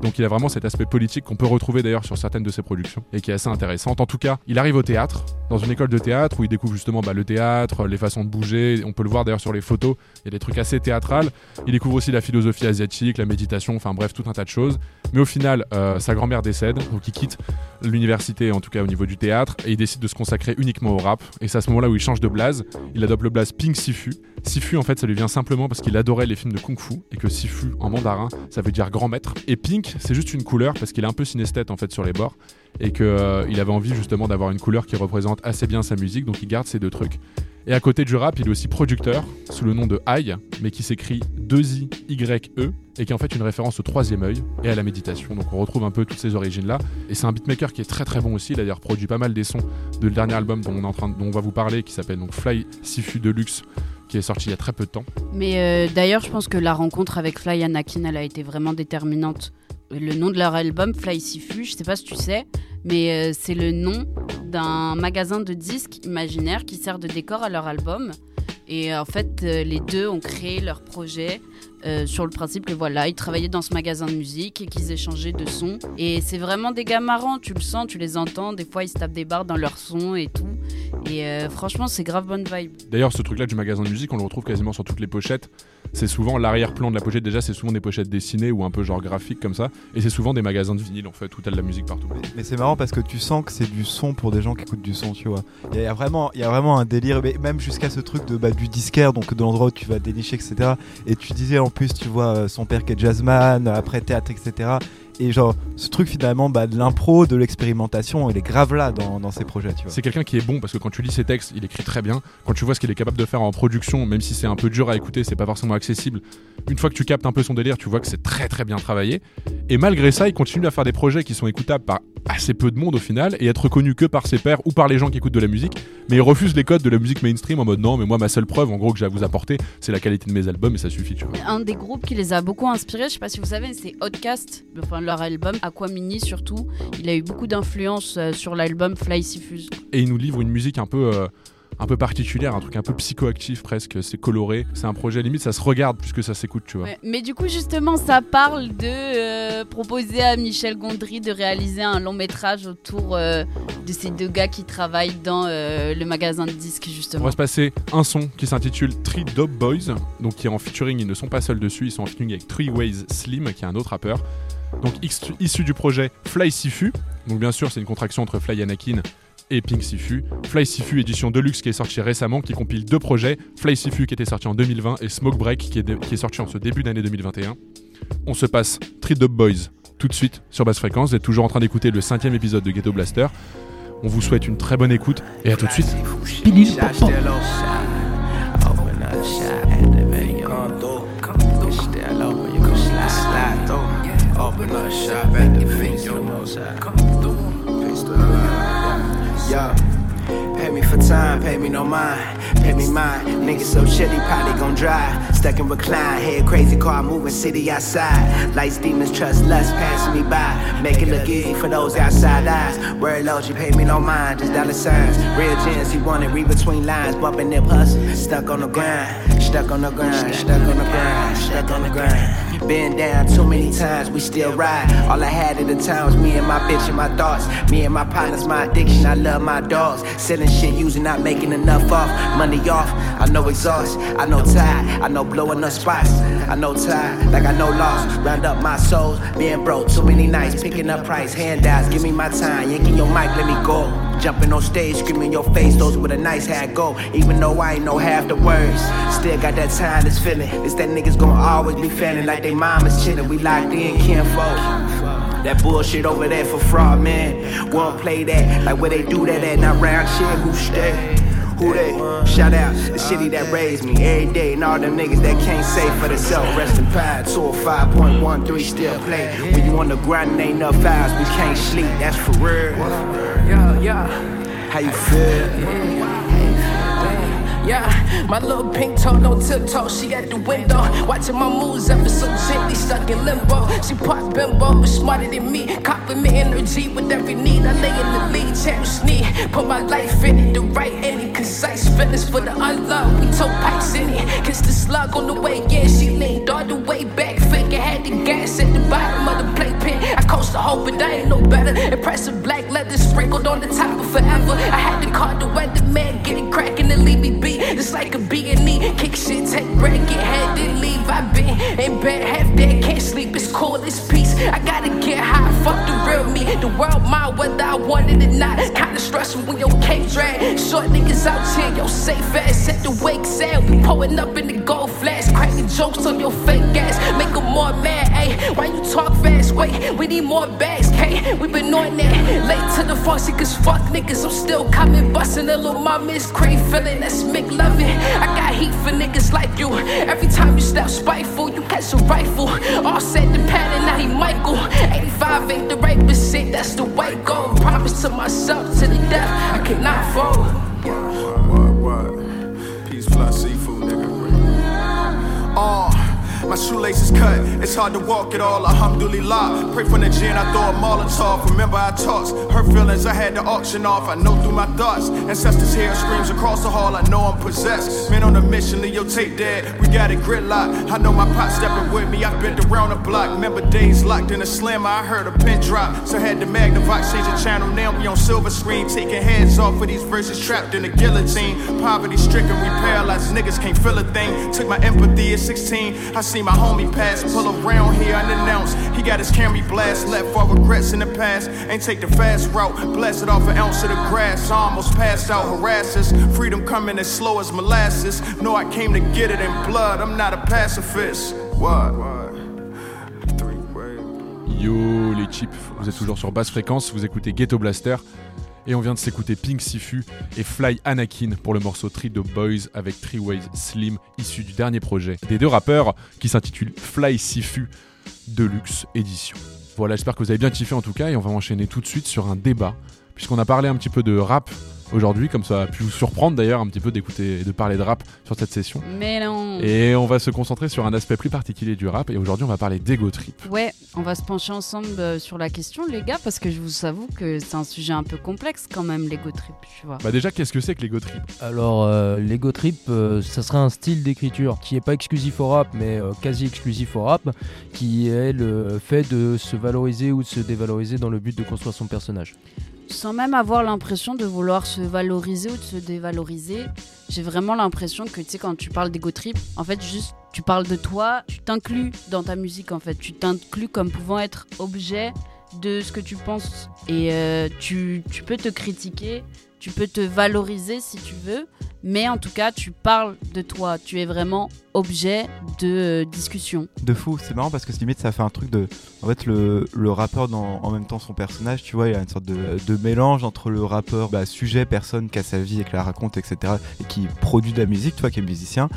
Donc il a vraiment cet aspect politique qu'on peut retrouver d'ailleurs sur certaines de ses productions et qui est assez intéressante. En tout cas, il arrive au théâtre, dans une école de théâtre où il découvre justement bah, le théâtre, les façons de bouger. On peut le voir d'ailleurs sur les photos. Il y a des trucs assez théâtrales. Il découvre aussi la philosophie asiatique, la méditation, enfin bref, tout un tas de choses. Mais au final, euh, sa grand-mère décède, donc il quitte l'université, en tout cas au niveau du théâtre, et il décide de se consacrer uniquement au rap. Et c'est à ce moment-là où il change de blaze. Il adopte le blaze Pink Sifu. Sifu, en fait, ça lui vient simplement parce qu'il adorait les films de kung fu et que Sifu en mandarin, ça veut dire grand maître. Et Pink, c'est juste une couleur parce qu'il est un peu synesthète en fait sur les bords et que euh, avait envie justement d'avoir une couleur qui représente assez bien sa musique, donc il garde ces deux trucs. Et à côté du rap, il est aussi producteur, sous le nom de Aïe, mais qui s'écrit 2-I-Y-E, et qui est en fait une référence au troisième œil et à la méditation. Donc on retrouve un peu toutes ces origines-là. Et c'est un beatmaker qui est très très bon aussi. Il a d'ailleurs produit pas mal des sons de le dernier album dont on, va vous parler, qui s'appelle donc Fly Sifu Deluxe, qui est sorti il y a très peu de temps. Mais euh, d'ailleurs, je pense que la rencontre avec Fly Anakin, elle a été vraiment déterminante. Le nom de leur album, Fly Sifu, je sais pas si tu sais, mais euh, c'est le nom d'un magasin de disques imaginaire qui sert de décor à leur album. Et en fait, euh, les deux ont créé leur projet euh, sur le principe que voilà, ils travaillaient dans ce magasin de musique et qu'ils échangeaient de sons. Et c'est vraiment des gars marrants, tu le sens, tu les entends. Des fois, ils se tapent des barres dans leur son et tout. Et euh, franchement, c'est grave bonne vibe. D'ailleurs, ce truc-là du magasin de musique, on le retrouve quasiment sur toutes les pochettes. C'est souvent l'arrière-plan de la pochette, déjà, c'est souvent des pochettes dessinées ou un peu genre graphiques comme ça. Et c'est souvent des magasins de vinyle en fait, où t'as de la musique partout. Mais c'est marrant parce que tu sens que c'est du son pour des gens qui écoutent du son, tu vois. Il y a vraiment, il y a vraiment un délire, mais même jusqu'à ce truc de bah, du disquaire, donc de l'endroit où tu vas dénicher, etc. Et tu disais en plus, tu vois, euh, son père qui est jazzman, après théâtre, etc. Et genre, ce truc finalement bah, de l'impro, de l'expérimentation, il est grave là dans, dans ces projets, tu vois. C'est quelqu'un qui est bon parce que quand tu lis ses textes, il écrit très bien. Quand tu vois ce qu'il est capable de faire en production, même si c'est un peu dur à écouter, c'est pas forcément accessible. Une fois que tu captes un peu son délire, tu vois que c'est très très bien travaillé. Et malgré ça, il continue à faire des projets qui sont écoutables par assez peu de monde au final et être connu que par ses pairs ou par les gens qui écoutent de la musique. Mais il refuse les codes de la musique mainstream en mode non, mais moi ma seule preuve en gros que j'ai à vous apporter, c'est la qualité de mes albums et ça suffit, tu vois. Un des groupes qui les a beaucoup inspirés, je sais pas si vous savez, c'est Outcast, enfin leur album Aquamini surtout. Il a eu beaucoup d'influence euh, sur l'album Fly Sifu. et il nous livre une musique un peu euh, un peu particulière, un truc un peu psychoactif presque, c'est coloré, c'est un projet limite ça se regarde plus que ça s'écoute, tu vois. Ouais, Mais du coup, justement, ça parle de euh, proposer à Michel Gondry de réaliser un long métrage autour euh, de ces deux gars qui travaillent dans euh, le magasin de disques, On justement. va se passer un son qui s'intitule Three Dope Boys, donc qui est en featuring, ils ne sont pas seuls dessus, ils sont en featuring avec Three Ways Slim, qui est un autre rappeur. Donc issu du projet Fly Sifu, donc bien sûr c'est une contraction entre Fly Anakin et Pink Sifu. Fly Sifu édition Deluxe qui est sorti récemment, qui compile deux projets, Fly Sifu qui était sorti en 2020 et Smoke Break qui est, sorti en ce début d'année 2021. On se passe Three Dope Boys tout de suite sur basse fréquence, vous êtes toujours en train d'écouter le cinquième épisode de Ghetto Blaster. On vous souhaite une très bonne écoute et à tout de suite. Open up shop, activate your nose Come through. Pistol. Yeah. Pay me for time, pay me no mind. Pay me mine. Niggas so shitty, probably gon' drive. Stuck in recline, head crazy car moving city outside. Lights, demons, trust, lust passing me by. Make it look easy for those outside eyes. Word low, you pay me no mind, just dollar signs. Real gems, he wanted read between lines, bumping nip hustle. Stuck on the grind, stuck on the grind, stuck on the grind, stuck on the grind. Been down too many times, we still ride. All I had at the time was me and my bitch and my thoughts. Me and my partners, my addiction, I love my dogs. Selling shit, using, not making enough off. Money off, I know exhaust, I know tired, I know blowing up spots. I know tired, like I know loss. Round up my souls, being broke, too many nights, picking up price, handouts. Give me my time, yanking your mic, let me go. Jumping on stage, screaming your face, those with a nice hat go. Even though I ain't know half the words, still got that time, this feeling. It's that niggas gon' always be feeling like they mama's chillin'. We locked in, kinfolk. That bullshit over there for fraud, man. Won't play that, like where they do that at, not round shit, who stay? Who they? Shout out the city that raised me every day, and all them niggas that can't say for themselves. Rest in power, 205.13 still play. When you on the grind ain't enough hours, we can't sleep, that's for real. Yeah, yeah. How you feel? Yeah, my little pink toe, no tiptoe, she at the window. Watching my moves ever so gently, stuck in limbo. She pop bimbo, but smarter than me. Compliment energy with every need. I lay in the lead, channel sneak. Put my life in it, the right in it. Concise finish for the unloved. We took pipes in it. Kiss the slug on the way, yeah, she leaned all the way back. Fake had the gas at the bottom of the playpen. I coast the hope, but I ain't no better. Impressive black leather sprinkled on the top of forever. I had to call the weatherman, get it cracking and leave me be. It's like a B and E. Kick shit, take break, get head, then leave. I been in bed, half dead, can't sleep. It's cool, it's peace. I gotta get high, fuck the real me. The world mine, whether I want it or not. Kinda stressful when your cape drag. Short niggas out here, yo safe ass at the wake sale. We pulling up in the gold flash, cracking jokes on your fake ass. Make a more mad, ayy. Why you talk fast? Wait, we need more bags, K. We been on that. Late to the function, cause fuck niggas. I'm still coming, bustin' a little mama. It's crave feeling, that's McLovin. I got heat for niggas like you. Every time you step spiteful, you catch a rifle. All set the pattern, now he Michael. 85 ain't the right percent, that's the white gold. Promise to myself to the death, I cannot fold. What, what? Peace, fly, seafood, nigga. Uh, my shoelaces cut, it's hard to walk it all. Alhamdulillah. Pray for the gin, I throw a Molotov. Remember, I tossed her feelings, I had to auction off. I know through my thoughts. Ancestors here screams across the hall, I know I'm possessed. Men on a mission, leave your tape dead. We got a gridlock. I know my pot stepping with me, I've been around the block. Remember days locked in a slammer, I heard a pin drop. So had to Magnavox change the channel. Now we on silver screen, taking heads off of these verses trapped in a guillotine. Poverty stricken, we paralyzed, niggas can't feel a thing. Took my empathy at 16. I seen my homie pass, pull around here unannounced. He got his Camry blast, left for regrets in the past. Ain't take the fast route, blasted off an ounce of the grass. Almost passed out, harassers. Freedom coming as slow as molasses. No, I came to get it in blood. I'm not a pacifist. What? Yo les chips, vous êtes toujours sur basse fréquence, vous écoutez Ghetto Blaster et on vient de s'écouter Pink Sifu et Fly Anakin pour le morceau Three Dope Boys avec Three Ways Slim issu du dernier projet des deux rappeurs qui s'intitule Fly Sifu Deluxe Edition. Voilà, j'espère que vous avez bien kiffé en tout cas et on va enchaîner tout de suite sur un débat puisqu'on a parlé un petit peu de rap aujourd'hui, comme ça a pu vous surprendre d'ailleurs un petit peu d'écouter et de parler de rap sur cette session. Mais non. Et on va se concentrer sur un aspect plus particulier du rap et aujourd'hui on va parler d'ego trip. Ouais, on va se pencher ensemble euh, sur la question, les gars, parce que je vous avoue que c'est un sujet un peu complexe quand même, l'ego trip, tu vois. Bah déjà, qu'est-ce que c'est que l'ego trip? Alors, euh, l'ego trip, euh, ça serait un style d'écriture qui n'est pas exclusif au rap, mais euh, quasi exclusif au rap, qui est le fait de se valoriser ou de se dévaloriser dans le but de construire son personnage. Sans même avoir l'impression de vouloir se valoriser ou de se dévaloriser, j'ai vraiment l'impression que tu sais quand tu parles d'ego trip, en fait juste tu parles de toi, tu t'inclus dans ta musique en fait, tu t'inclus comme pouvant être objet de ce que tu penses. Et euh, tu, tu peux te critiquer, tu peux te valoriser si tu veux, mais en tout cas tu parles de toi, tu es vraiment objet de euh, discussion. De fou, c'est marrant parce que limite ça fait un truc de. En fait, le, le rappeur dans en même temps son personnage, tu vois, il y a une sorte de, de mélange entre le rappeur, bah, sujet, personne qui a sa vie et qui la raconte, etc., et qui produit de la musique, tu vois, qui est musicien,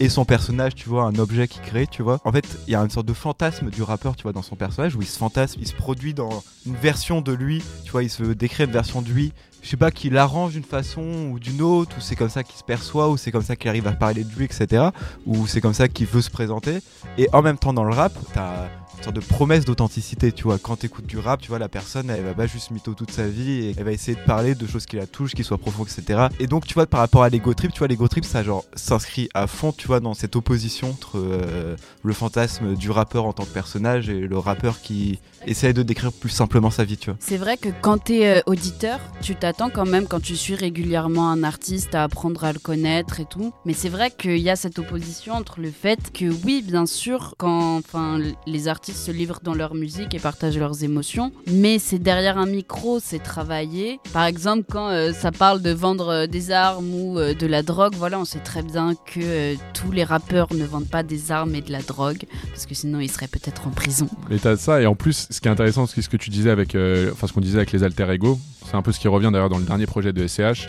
et son personnage, tu vois, un objet qu'il crée, tu vois. En fait, il y a une sorte de fantasme du rappeur, tu vois, dans son personnage, où il se fantasme, il se produit dans une version de lui, tu vois, il se décrit une version de lui je sais pas, qu'il arrange d'une façon ou d'une autre, ou c'est comme ça qu'il se perçoit, ou c'est comme ça qu'il arrive à parler de lui, etc. Ou c'est comme ça qu'il veut se présenter. Et en même temps, dans le rap, t'as sorte de promesse d'authenticité, tu vois. Quand t'écoutes du rap, tu vois, la personne, elle va pas juste mytho toute sa vie, et elle va essayer de parler de choses qui la touchent, qui soient profondes, etc. Et donc, tu vois, par rapport à l'ego trip, tu vois, l'ego trip, ça, genre, s'inscrit à fond, tu vois, dans cette opposition entre euh, le fantasme du rappeur en tant que personnage et le rappeur qui essaie de décrire plus simplement sa vie, tu vois. C'est vrai que quand tu es auditeur, tu t'attends quand même, quand tu suis régulièrement un artiste, à apprendre à le connaître et tout. Mais c'est vrai qu'il y a cette opposition entre le fait que, oui, bien sûr, quand enfin, les artistes se livrent dans leur musique et partagent leurs émotions, mais c'est derrière un micro, c'est travaillé. Par exemple, quand euh, ça parle de vendre euh, des armes ou euh, de la drogue, voilà, on sait très bien que tous les rappeurs ne vendent pas des armes et de la drogue, parce que sinon ils seraient peut-être en prison. Mais t'as ça, et en plus, ce qui est intéressant, c'est ce que tu disais avec, enfin, ce qu'on disait avec les alter ego, c'est un peu ce qui revient d'ailleurs dans le dernier projet de SCH,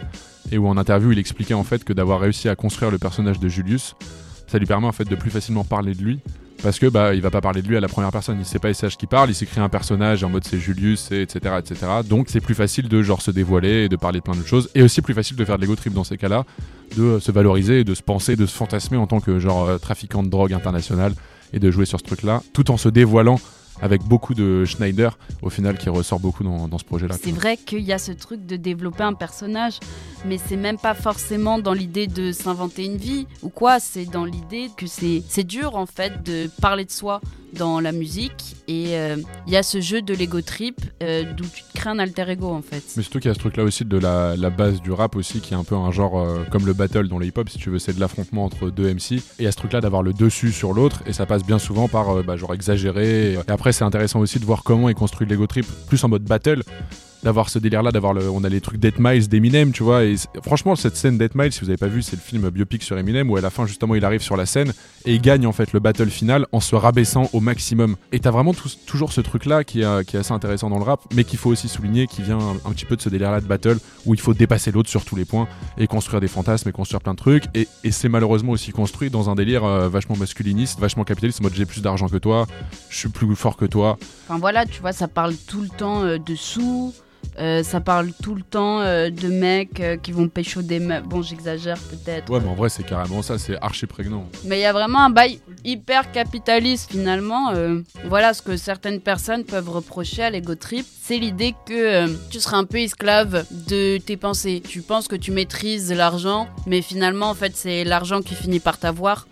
et où en interview, il expliquait en fait que d'avoir réussi à construire le personnage de Julius, ça lui permet en fait de plus facilement parler de lui. Parce que bah il va pas parler de lui à la première personne, il sait pas SCH qui parle, il créé un personnage en mode c'est Julius, et etc etc. Donc c'est plus facile de genre se dévoiler et de parler de plein d'autres choses, et aussi plus facile de faire de l'ego trip dans ces cas-là, de euh, se valoriser, de se penser, de se fantasmer en tant que genre euh, trafiquant de drogue international et de jouer sur ce truc-là, tout en se dévoilant avec beaucoup de Schneider au final qui ressort beaucoup dans, dans ce projet-là. C'est vrai qu'il y a ce truc de développer un personnage, mais c'est même pas forcément dans l'idée de s'inventer une vie ou quoi, c'est dans l'idée que c'est dur en fait de parler de soi dans la musique et euh, il y a ce jeu de l'ego trip euh, d'où tu te crées un alter ego en fait. Mais surtout qu'il y a ce truc là aussi de la, la base du rap aussi qui est un peu un genre euh, comme le battle dans le hip hop si tu veux c'est de l'affrontement entre deux MC et il y a ce truc là d'avoir le dessus sur l'autre et ça passe bien souvent par bah, genre exagéré et après c'est intéressant aussi de voir comment il construit l'ego trip plus en mode battle d'avoir ce délire là d'avoir le on a les trucs Dead Miles d'Eminem tu vois franchement cette scène Dead Miles si vous avez pas vu c'est le film biopic sur Eminem où à la fin justement il arrive sur la scène et il gagne en fait le battle final en se rabaissant au maximum. Et t'as vraiment toujours ce truc là qui, est- assez intéressant dans le rap, mais qu'il faut aussi souligner, qui vient un, petit peu de ce délire là de battle où il faut dépasser l'autre sur tous les points et construire des fantasmes et construire plein de trucs. Et, et c'est malheureusement aussi construit dans un délire euh, vachement masculiniste, vachement capitaliste, en mode j'ai plus d'argent que toi, je suis plus fort que toi. Enfin voilà, tu vois, ça parle tout le temps euh, de sous, euh, ça parle tout le temps euh, de mecs euh, qui vont pécho des meufs. Bon, j'exagère peut-être. Ouais, mais en vrai, c'est carrément ça, c'est archi prégnant. Mais il y a vraiment un bail hyper capitaliste finalement. voilà ce que certaines personnes peuvent reprocher à l'ego trip. C'est l'idée que tu seras un peu esclave de tes pensées. Tu penses que tu maîtrises l'argent, mais finalement en fait c'est l'argent qui finit par t'avoir.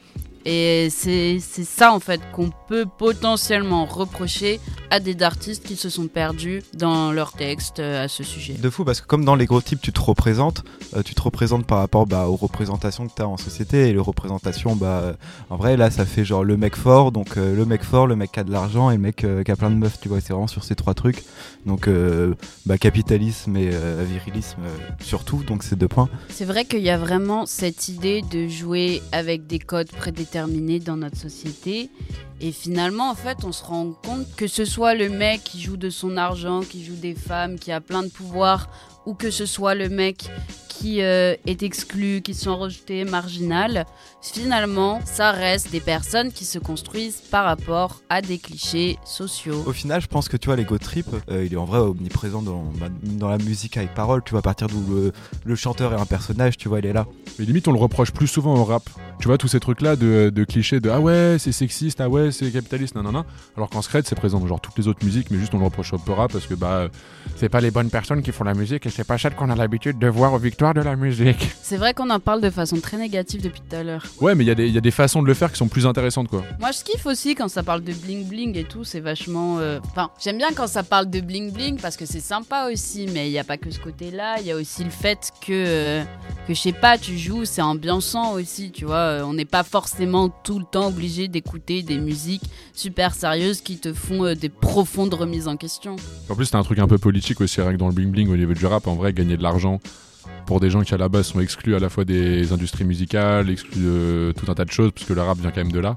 Et c'est c'est ça en fait qu'on peut potentiellement reprocher à des artistes qui se sont perdus dans leurs textes euh, à ce sujet. De fou parce que comme dans les gros types tu te représentes, euh, tu te représentes par rapport bah, aux représentations que tu as en société et les représentations bah euh, en vrai là ça fait genre le mec fort donc euh, le mec fort, le mec qui a de l'argent et le mec euh, qui a plein de meufs tu vois c'est vraiment sur ces trois trucs donc euh, bah, capitalisme et euh, virilisme euh, surtout donc c'est deux points. C'est vrai qu'il y a vraiment cette idée de jouer avec des codes prédéterminés dans notre société. Et finalement, en fait, on se rend compte que ce soit le mec qui joue de son argent, qui joue des femmes, qui a plein de pouvoir, ou que ce soit le mec qui euh, est exclu, qui sont rejetés, marginal, finalement, ça reste des personnes qui se construisent par rapport à des clichés sociaux. Au final, je pense que tu vois, l'ego trip, euh, il est en vrai omniprésent dans, bah, dans la musique avec parole. Tu vois, à partir d'où le, le chanteur est un personnage, tu vois, il est là. Mais limite, on le reproche plus souvent au rap. Tu vois, tous ces trucs-là de, de clichés de ah ouais, c'est sexiste, ah ouais, c'est capitaliste, nanana. Alors qu'en secret, c'est présent dans genre toutes les autres musiques, mais juste on le reproche au peu rap parce que bah, c'est pas les bonnes personnes qui font la musique et c'est pas celles qu'on a l'habitude de voir aux victoires de la musique. C'est vrai qu'on en parle de façon très négative depuis tout à l'heure. Ouais, mais il y, a des- il y a des façons de le faire qui sont plus intéressantes, quoi. Moi, je kiffe aussi quand ça parle de bling bling et tout, c'est vachement. euh, Enfin, j'aime bien quand ça parle de bling bling parce que c'est sympa aussi, mais il n'y a pas que ce côté-là, il y a aussi le fait que, euh, que je sais pas, tu joues, c'est ambiançant aussi, tu vois. euh, On n'est pas forcément tout le temps obligé d'écouter des musiques super sérieuses qui te font euh, des profondes remises en question. En plus, c'est un truc un peu politique aussi, rien que dans le bling bling au niveau du rap. En vrai, gagner de l'argent pour des gens qui à la base sont exclus à la fois des industries musicales, exclus de tout un tas de choses, puisque le rap vient quand même de là.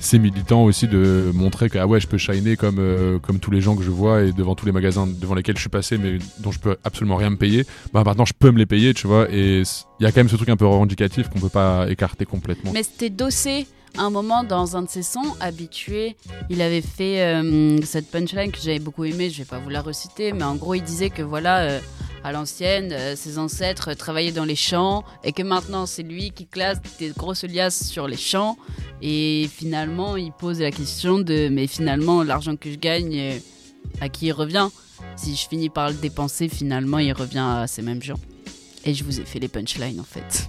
C'est militant aussi de montrer que ah ouais, je peux shiner comme, euh, comme tous les gens que je vois et devant tous les magasins devant lesquels je suis passé, mais dont je peux absolument rien me payer. Bah maintenant, je peux me les payer, tu vois. Et il y a quand même ce truc un peu revendicatif qu'on peut pas écarter complètement. Mais c'était Dossé, un moment, dans un de ses sons, habitué, il avait fait euh, cette punchline que j'avais beaucoup aimée, je vais pas vous la reciter, mais en gros, il disait que voilà, euh, à l'ancienne, euh, ses ancêtres travaillaient dans les champs, et que maintenant, c'est lui qui classe des grosses liasses sur les champs, et finalement, il pose la question de, mais finalement, l'argent que je gagne, euh, à qui il revient? Si je finis par le dépenser, finalement, il revient à ces mêmes gens. Et je vous ai fait les punchlines, en fait.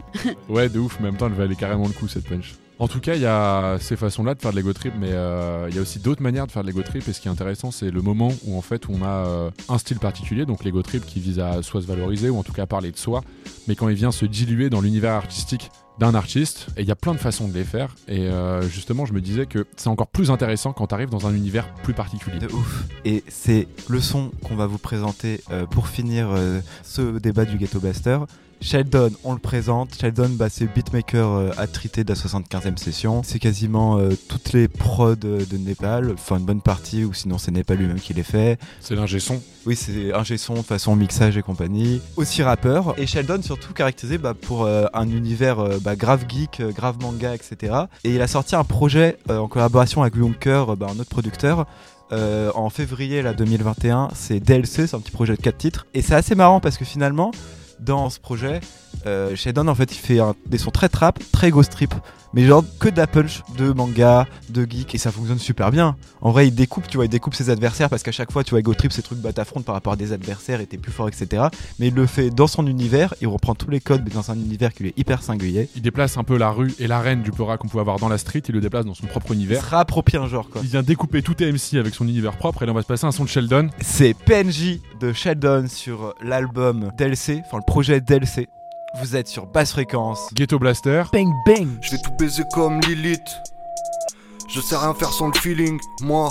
Ouais, de ouf, mais en même temps, elle valait carrément le coup cette punch. En tout cas, il y a ces façons-là de faire de l'ego trip, mais euh, il y a aussi d'autres manières de faire de l'ego trip. Et ce qui est intéressant, c'est le moment où en fait on a euh, un style particulier, donc l'ego trip qui vise à soit se valoriser ou en tout cas à parler de soi, mais quand il vient se diluer dans l'univers artistique d'un artiste. Et il y a plein de façons de les faire. Et euh, justement, je me disais que c'est encore plus intéressant quand tu arrives dans un univers plus particulier. De ouf. Et c'est le son qu'on va vous présenter pour finir ce débat du Ghetto Blaster. Sheldon, on le présente. Sheldon, bah, c'est beatmaker euh, attrité de la 75e session. C'est quasiment euh, toutes les prods de Népal, enfin une bonne partie, ou sinon c'est Népal lui-même qui les fait. C'est l'ingé son. Oui, c'est ingé son de façon mixage et compagnie. Aussi rappeur. Et Sheldon, surtout caractérisé bah, pour euh, un univers euh, bah, grave geek, grave manga, etc. Et il a sorti un projet euh, en collaboration avec Junker, euh, bah, un autre producteur. euh, en février là, 2021, c'est DLC, c'est un petit projet de 4 titres. Et c'est assez marrant parce que finalement, dans ce projet, euh, Sheldon en fait il fait des sons très trap, très ghost trip, mais genre que de la punch, de manga, de geek, et ça fonctionne super bien. En vrai, il découpe, tu vois, il découpe ses adversaires parce qu'à chaque fois, tu vois, Ghost Trip, ces trucs bat affronte par rapport à des adversaires et t'es plus fort, etc. Mais il le fait dans son univers, il reprend tous les codes, mais dans un univers qui lui est hyper singulier. Il déplace un peu la rue et l'arène du Pora qu'on pouvait avoir dans la street, il le déplace dans son propre Il univers. se réapproprie un genre quoi. Il vient découper tout MC avec son univers propre et là on va se passer un son de Sheldon. C'est PNJ de Sheldon sur l'album DLC, enfin le projet DLC. Vous êtes sur basse fréquence. Ghetto Blaster. Bang bang Je vais tout baiser comme Lilith. Je sais rien faire sans le feeling, moi.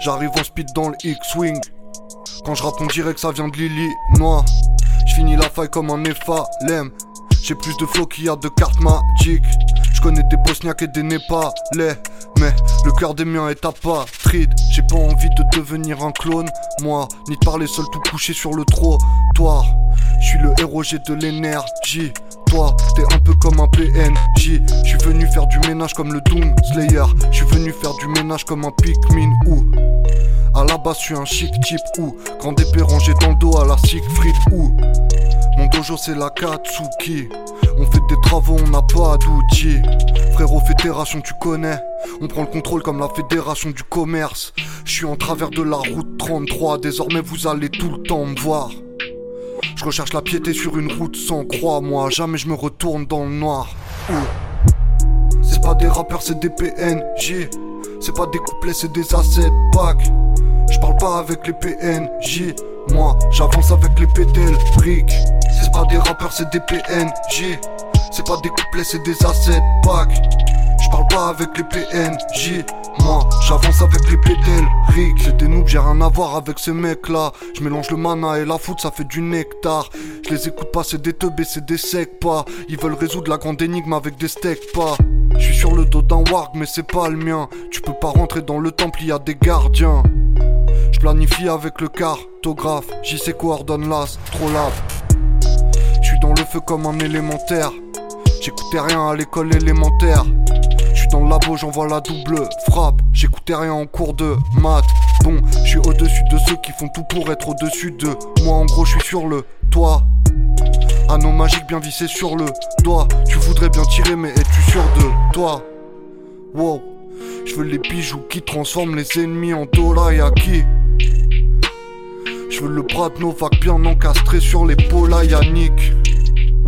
J'arrive en speed dans le X-Wing. Quand je rappe, on dirait que ça vient de Lily, noix. Je finis la faille comme un Nephalem. J'ai plus de flow qu'il y a de cartes magiques. Je connais des Bosniaques et des Népalais, mais le cœur des miens est apatride. J'ai pas envie de devenir un clone, moi, ni de parler seul tout couché sur le trottoir. Je suis le héros, j'ai de l'énergie. Toi, t'es un peu comme un PNJ. Je venu faire du ménage comme le Doom Slayer. Je suis venu faire du ménage comme un Pikmin ou. À la je suis un chic type ou. Grand épée rangée dans le dos à la Siegfried ou. Mon dojo, c'est la Katsuki. On fait des travaux, on n'a pas d'outils. Frérot, fédération, tu connais. On prend le contrôle comme la fédération du commerce. Je suis en travers de la route 33. Désormais, vous allez tout le temps me voir. Je recherche la piété sur une route sans croix, moi. Jamais je me retourne dans le noir. C'est pas des rappeurs, c'est des PNJ. C'est pas des couplets, c'est des assets packs. Je parle pas avec les PNJ. Moi, j'avance avec les PTL briques. C'est pas des rappeurs, c'est des PNJ. C'est pas des couplets, c'est des assets packs. Je parle pas avec les PNJ. Moi, j'avance avec les PTL Rick. C'est des noobs, j'ai rien à voir avec ces mecs là. Je mélange le mana et la foot, ça fait du nectar. Je les écoute pas, c'est des teubés, c'est des secs pas. Ils veulent résoudre la grande énigme avec des steaks pas. Je suis sur le dos d'un warg, mais c'est pas le mien. Tu peux pas rentrer dans le temple, y a des gardiens. Je avec le cartographe. J'y sais coordonne l'astrolabe. Je suis dans le feu comme un élémentaire. J'écoutais rien à l'école élémentaire. Je dans le labo, j'envoie la double frappe. J'écoutais rien en cours de maths. Bon, je suis au-dessus de ceux qui font tout pour être au-dessus de moi. En gros, je suis sur le toit. Anneau magique bien vissé sur le doigt. Tu voudrais bien tirer, mais es-tu sûr de toi? Wow, je veux les bijoux qui transforment les ennemis en dorayaki. Je veux le bras de Novak bien encastré sur l'épaule Yannick.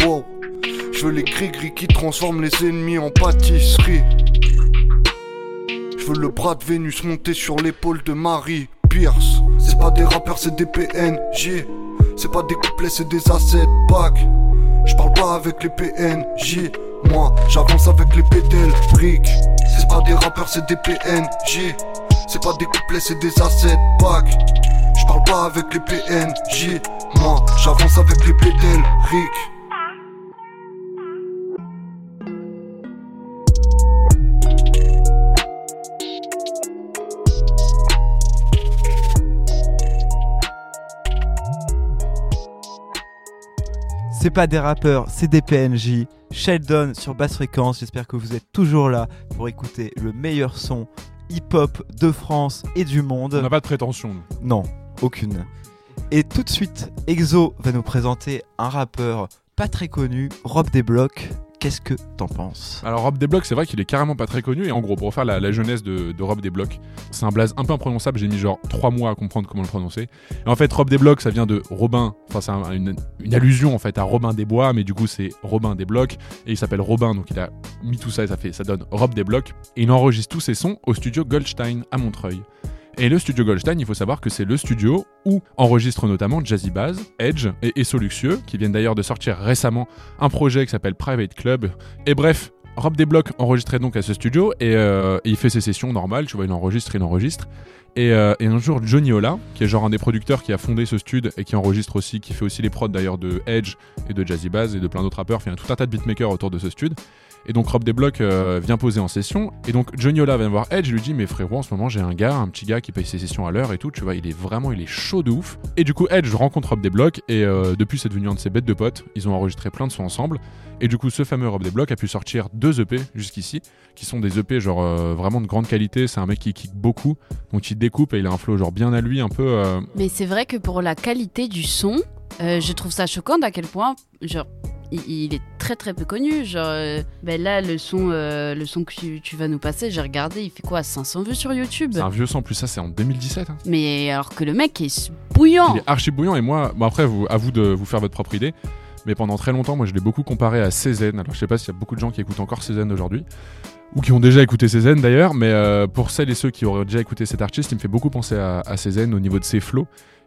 Wow, je veux les gris-gris qui transforment les ennemis en pâtisserie. Je veux le bras de Vénus monté sur l'épaule de Marie Pierce. C'est pas des rappeurs, c'est des PNJ. C'est pas des couplets, c'est des assets packs. Je parle pas avec les PNJ. Moi, j'avance avec les PTL briques. Pas des rappeurs, c'est des PNJ. C'est pas des couplets, c'est des assets packs. Je parle pas avec les PNJ. Moi, j'avance avec les PTL Rick. C'est pas des rappeurs, c'est des PNJ. Sheldon sur basse fréquence, j'espère que vous êtes toujours là pour écouter le meilleur son hip-hop de France et du monde. On n'a pas de prétention. nous. Non, aucune. Et tout de suite, Exo va nous présenter un rappeur pas très connu, Rob Desblocs. Qu'est-ce que t'en penses Alors Rob Desblocs, c'est vrai qu'il est carrément pas très connu. Et en gros, pour faire la, jeunesse de, Rob Desblocs, c'est un blaze un peu imprononçable. J'ai mis genre 3 mois à comprendre comment le prononcer. Et en fait, Rob Desblocs, ça vient de Robin. Enfin, c'est un- une, une allusion en fait à Robin des Bois, mais du coup, c'est Robin Desblocs. Et il s'appelle Robin, donc il a mis tout ça et ça, fait, ça donne Rob Desblocs. Et il enregistre tous ses sons au studio Goldstein à Montreuil. Et le studio Goldstein, il faut savoir que c'est le studio où enregistrent notamment Jazzy Baz, Edge et Esso qui viennent d'ailleurs de sortir récemment un projet qui s'appelle Private Club. Et bref, Rob Desblocs enregistrait donc à ce studio et, euh, il fait ses sessions normales, tu vois, il enregistre, il enregistre. Et, euh, et un jour, Johnny Ola, qui est genre un des producteurs qui a fondé ce stud et qui enregistre aussi, qui fait aussi les prods d'ailleurs de Edge et de Jazzy Baz et de plein d'autres rappeurs, y a tout un tas de beatmakers autour de ce stud. Et donc Rob Desblocs euh, vient poser en session. Et donc Johnny Ola vient voir Edge et lui dit Mais frérot, en ce moment j'ai un gars, un petit gars qui paye ses sessions à l'heure et tout. Tu vois, il est vraiment, il est chaud de ouf. Et du coup, Edge rencontre Rob Desblocs et euh, depuis c'est devenu un de ses bêtes de potes. Ils ont enregistré plein de sons ensemble. Et du coup, ce fameux Rob Desblocs a pu sortir deux EP jusqu'ici, qui sont des EP genre euh, vraiment de grande qualité. C'est un mec qui kick beaucoup, donc il découpe et il a un flow genre bien à lui, un peu. euh, Mais c'est vrai que pour la qualité du son, je trouve ça choquant d'à quel point, genre, il, il est très très peu connu. Genre, euh, ben là, le son, euh, le son que tu, tu vas nous passer, j'ai regardé, il fait quoi 500 vues sur YouTube? C'est un vieux son, plus ça c'est en 2017. hein. Mais alors que le mec est bouillant Il est archi bouillant et moi, bon après, vous, à vous de vous faire votre propre idée. Mais pendant très longtemps, moi je l'ai beaucoup comparé à Cézanne. Alors je sais pas s'il y a beaucoup de gens qui écoutent encore Cézanne aujourd'hui. Ou qui ont déjà écouté Cézanne d'ailleurs. Mais euh, pour celles et ceux qui auraient déjà écouté cet artiste, il me fait beaucoup penser à, à Cézanne au niveau de ses flows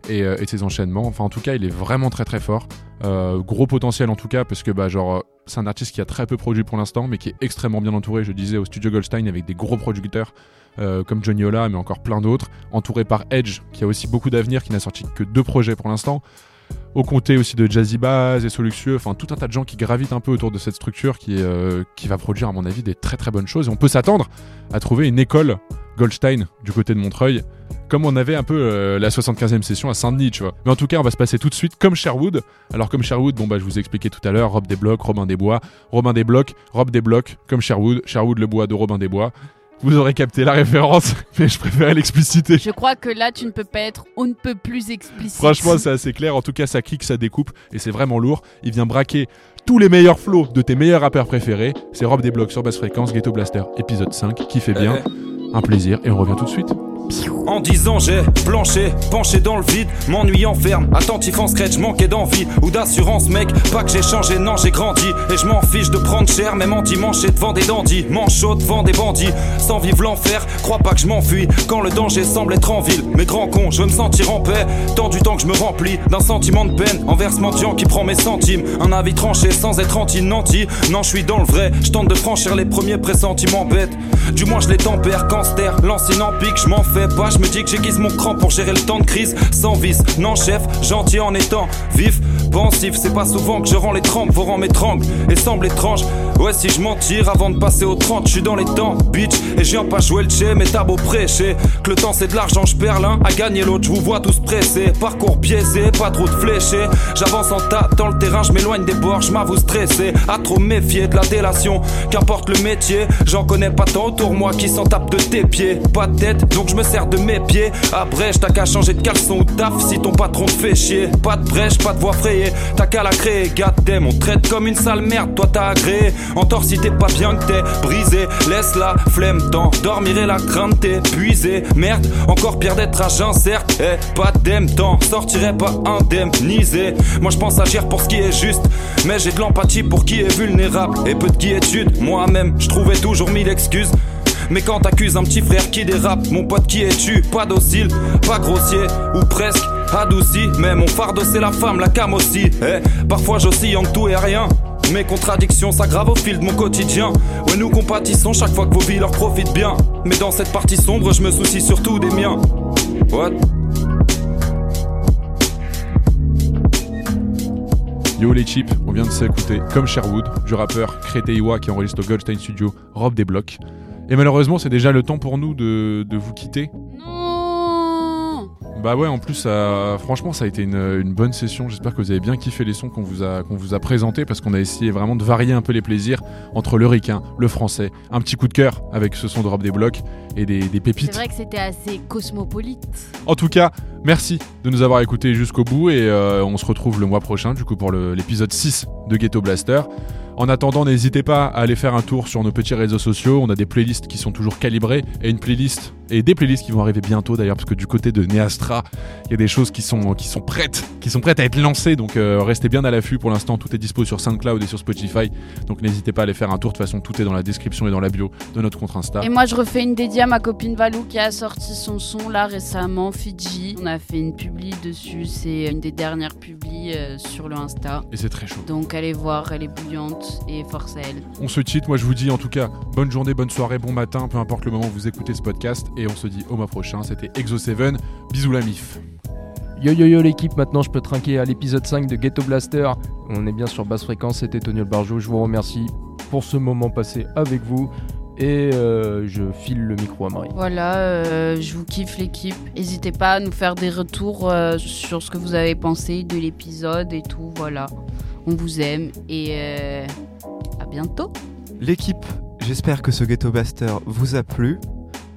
et, euh, ses enchaînements. Enfin en tout cas, il est vraiment très très fort. Euh, gros potentiel en tout cas parce que bah genre euh, c'est un artiste qui a très peu produit pour l'instant mais qui est extrêmement bien entouré. Je disais au studio Goldstein avec des gros producteurs. comme Johnny Ola, mais encore plein d'autres, entouré par Edge, qui a aussi beaucoup d'avenir, qui n'a sorti que deux projets pour l'instant. Au comté aussi de Jazzy Bass et Soluxieux, enfin tout un tas de gens qui gravitent un peu autour de cette structure qui, qui va produire, à mon avis, des très très bonnes choses. Et on peut s'attendre à trouver une école Goldstein du côté de Montreuil, comme on avait un peu euh, la 75e session à Saint-Denis, tu vois. Mais en tout cas, on va se passer tout de suite comme Sherwood. Alors comme Sherwood, bon bah je vous ai expliqué tout à l'heure, Rob des Blocs, Robin des Bois, Robin des Blocs, Rob des Blocs, comme Sherwood, Sherwood le bois de Robin des Bois. Vous aurez capté la référence, [laughs] mais je préférais l'expliciter. Je crois que là, tu ne peux pas être on ne peut plus explicite. Franchement, c'est assez clair. En tout cas, ça kick, ça découpe et c'est vraiment lourd. Il vient braquer tous les meilleurs flows de tes meilleurs rappeurs préférés. C'est Rob des Blocs sur basse fréquence, Ghetto Blaster, épisode 5, qui fait bien. Un plaisir et on revient tout de suite. En dix ans j'ai planché, penché dans le vide, m'ennuyant ferme, attentif en scratch, manquais d'envie ou d'assurance mec, pas que j'ai changé, non j'ai grandi et je m'en fiche de prendre cher, même anti-manché devant des dandys, manchot devant des bandits, sans vivre l'enfer, crois pas que je m'enfuis quand le danger semble être en ville, mais grand con, je veux me sentir en paix, tant du temps que je me remplis d'un sentiment de peine envers ce mendiant qui prend mes centimes, un avis tranché sans être anti-nanti, non je suis dans le vrai, je tente de franchir les premiers pressentiments bêtes, du moins je les tempère l'ancien en pique, je m'en je me dis que j'aiguise mon cran pour gérer le temps de crise sans vice. Non, chef, gentil en étant vif, pensif. C'est pas souvent que je rends les trempes, vos rangs m'étranglent et semble étrange. Ouais, si je m'en tire avant de passer aux 30, je suis dans les temps, bitch. Et je viens pas jouer le chez, mais t'as beau prêcher. Que le temps c'est de l'argent, je perds l'un à gagner l'autre. Je vous vois tous pressés, parcours biaisé, pas trop de fléchés. J'avance en tas dans le terrain, je m'éloigne des bords, je m'avoue stressé. À trop méfier de la délation, qu'importe le métier. J'en connais pas tant autour moi qui s'en tapent de tes pieds. Pas de tête, donc je me sers de mes pieds. Après, t'as qu'à changer de caleçon ou taf si ton patron te fait chier. Pas de brèche, pas de voix frayée, t'as qu'à la créer. Goddamn, on te traite comme une sale merde, toi t'as agréé. Entor si t'es pas bien que t'es brisé. Laisse la flemme t'en dormir et la crainte t'es. Merde, encore pire d'être jeun, certes. Eh, pas d'aime t'en sortirais pas indemnisé. Moi je pense agir pour ce qui est juste, mais j'ai de l'empathie pour qui est vulnérable. Et peu de quiétude, moi-même, je trouvais toujours mille excuses. Mais quand t'accuses un petit frère qui dérape, mon pote qui est tu, pas docile, pas grossier, ou presque adouci. Mais mon fardeau c'est la femme, la cam aussi. Eh, parfois j'oscille en tout et rien. Mes contradictions s'aggravent au fil de mon quotidien. Ouais, nous compatissons chaque fois que vos vies leur profitent bien. Mais dans cette partie sombre, je me soucie surtout des miens. What? Yo les chips, on vient de s'écouter comme Sherwood, du rappeur Crété Iwa qui enregistre au Goldstein Studio, Rob des Blocs. Et malheureusement, c'est déjà le temps pour nous de, de vous quitter. Bah ouais, en plus, ça- franchement, ça a été une, une bonne session. J'espère que vous avez bien kiffé les sons qu'on vous a, qu'on vous a présentés parce qu'on a essayé vraiment de varier un peu les plaisirs entre le ricain, le français, un petit coup de cœur avec ce son de Rob des Blocs et des, des C'est pépites. vrai que c'était assez cosmopolite. En tout cas, merci de nous avoir écoutés jusqu'au bout et euh, on se retrouve le mois prochain, du coup, pour l'épisode 6 de Ghetto Blaster. En attendant, n'hésitez pas à aller faire un tour sur nos petits réseaux sociaux. On a des playlists qui sont toujours calibrées et une playlist et des playlists qui vont arriver bientôt d'ailleurs parce que du côté de Neastra, il y a des choses qui sont qui sont prêtes, qui sont prêtes à être lancées. Donc euh, restez bien à l'affût. Pour l'instant, tout est dispo sur SoundCloud et sur Spotify. Donc n'hésitez pas à aller faire un tour. De toute façon, tout est dans la description et dans la bio de notre compte Insta. Et moi, je refais une dédiée à ma copine Valou qui a sorti son son là récemment, Fiji. On a fait une publi dessus. C'est une des dernières publis euh, sur le Insta. Et c'est très chaud. Donc allez voir, elle est bouillante et force à elle. On se cheat, moi je vous dis en tout cas bonne journée, bonne soirée, bon matin, peu importe le moment où vous écoutez ce podcast. Et on se dit au mois prochain. C'était Exo7. Bisous la mif. Yo yo yo l'équipe, maintenant je peux trinquer à l'épisode 5 de Ghetto Blaster. On est bien sur basse fréquence, c'était Tony Barjo. Je vous remercie pour ce moment passé avec vous. Et euh, je file le micro à Marie. Voilà, euh, je vous kiffe l'équipe. N'hésitez pas à nous faire des retours euh, sur ce que vous avez pensé de l'épisode et tout. Voilà, on vous aime et euh, à bientôt. L'équipe, j'espère que ce Ghetto Blaster vous a plu.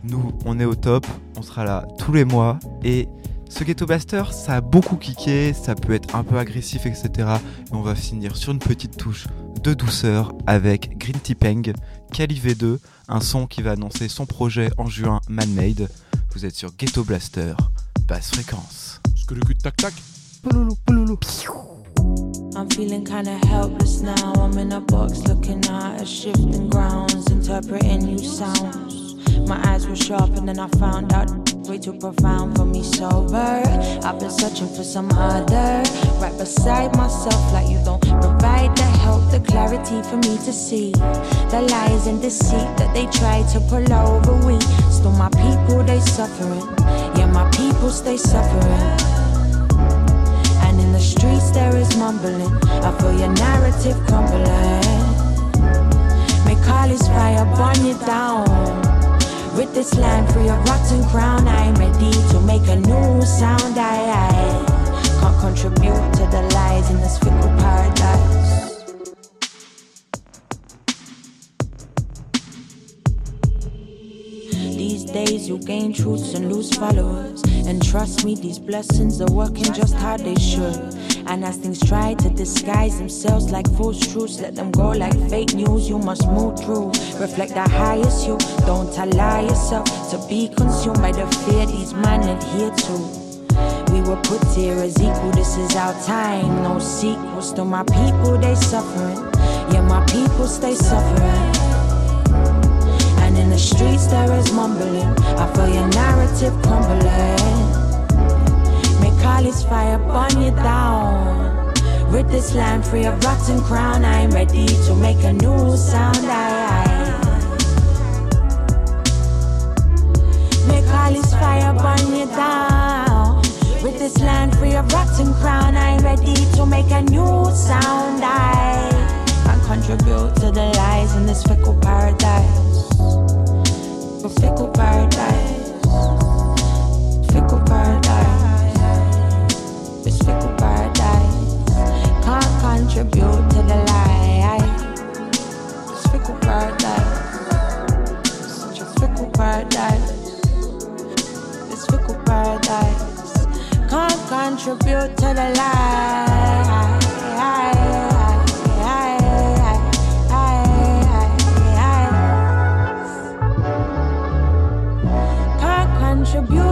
Nous, on est au top, on sera là tous les mois. Et ce Ghetto Blaster, ça a beaucoup kické, ça peut être un peu agressif, etc. Et on va finir sur une petite touche de douceur avec Green Tea Peng, Kali V2, un son qui va annoncer son projet en juin, Man-Made. Vous êtes sur Ghetto Blaster, basse fréquence. Ce que le cul tac tac. I'm feeling kinda helpless now. I'm in a box looking at a shifting grounds, interpreting new sounds. My eyes were sharp and then I found out way too profound for me sober. I've been searching for some other right beside myself, like you don't provide the help, the clarity for me to see the lies and deceit that they try to pull over. We still my people, they suffering. Yeah, my people stay suffering. And in the streets there is mumbling. I feel your narrative crumbling. Make all this fire burn you down. Rid this land for your rotten crown. I'm ready to make a new sound. I, I can't contribute to the lies in this fickle paradise. These days you gain truths and lose followers. And trust me, these blessings are working just how they should. And as things try to disguise themselves like false truths, let them go like fake news. You must move through, reflect the highest you. Don't allow yourself to be consumed by the fear these men adhere to. We were put here as equal, this is our time. No sequels to my people, they suffering. Yeah, my people stay suffering. And in the streets there is mumbling. I feel your narrative crumbling. This fire burn you down. Rid this land free of rotten crown. I'm ready to make a new sound. I, I. Make all this fire burn you down. Rid this land free of rotten crown. I'm ready to make a new sound. I can contribute to the lies in this fickle paradise. Fickle paradise. Fickle paradise. Contribute to the lie. This fickle paradise. Such a fickle paradise. This fickle paradise. Can't contribute to the lie. Can't contribute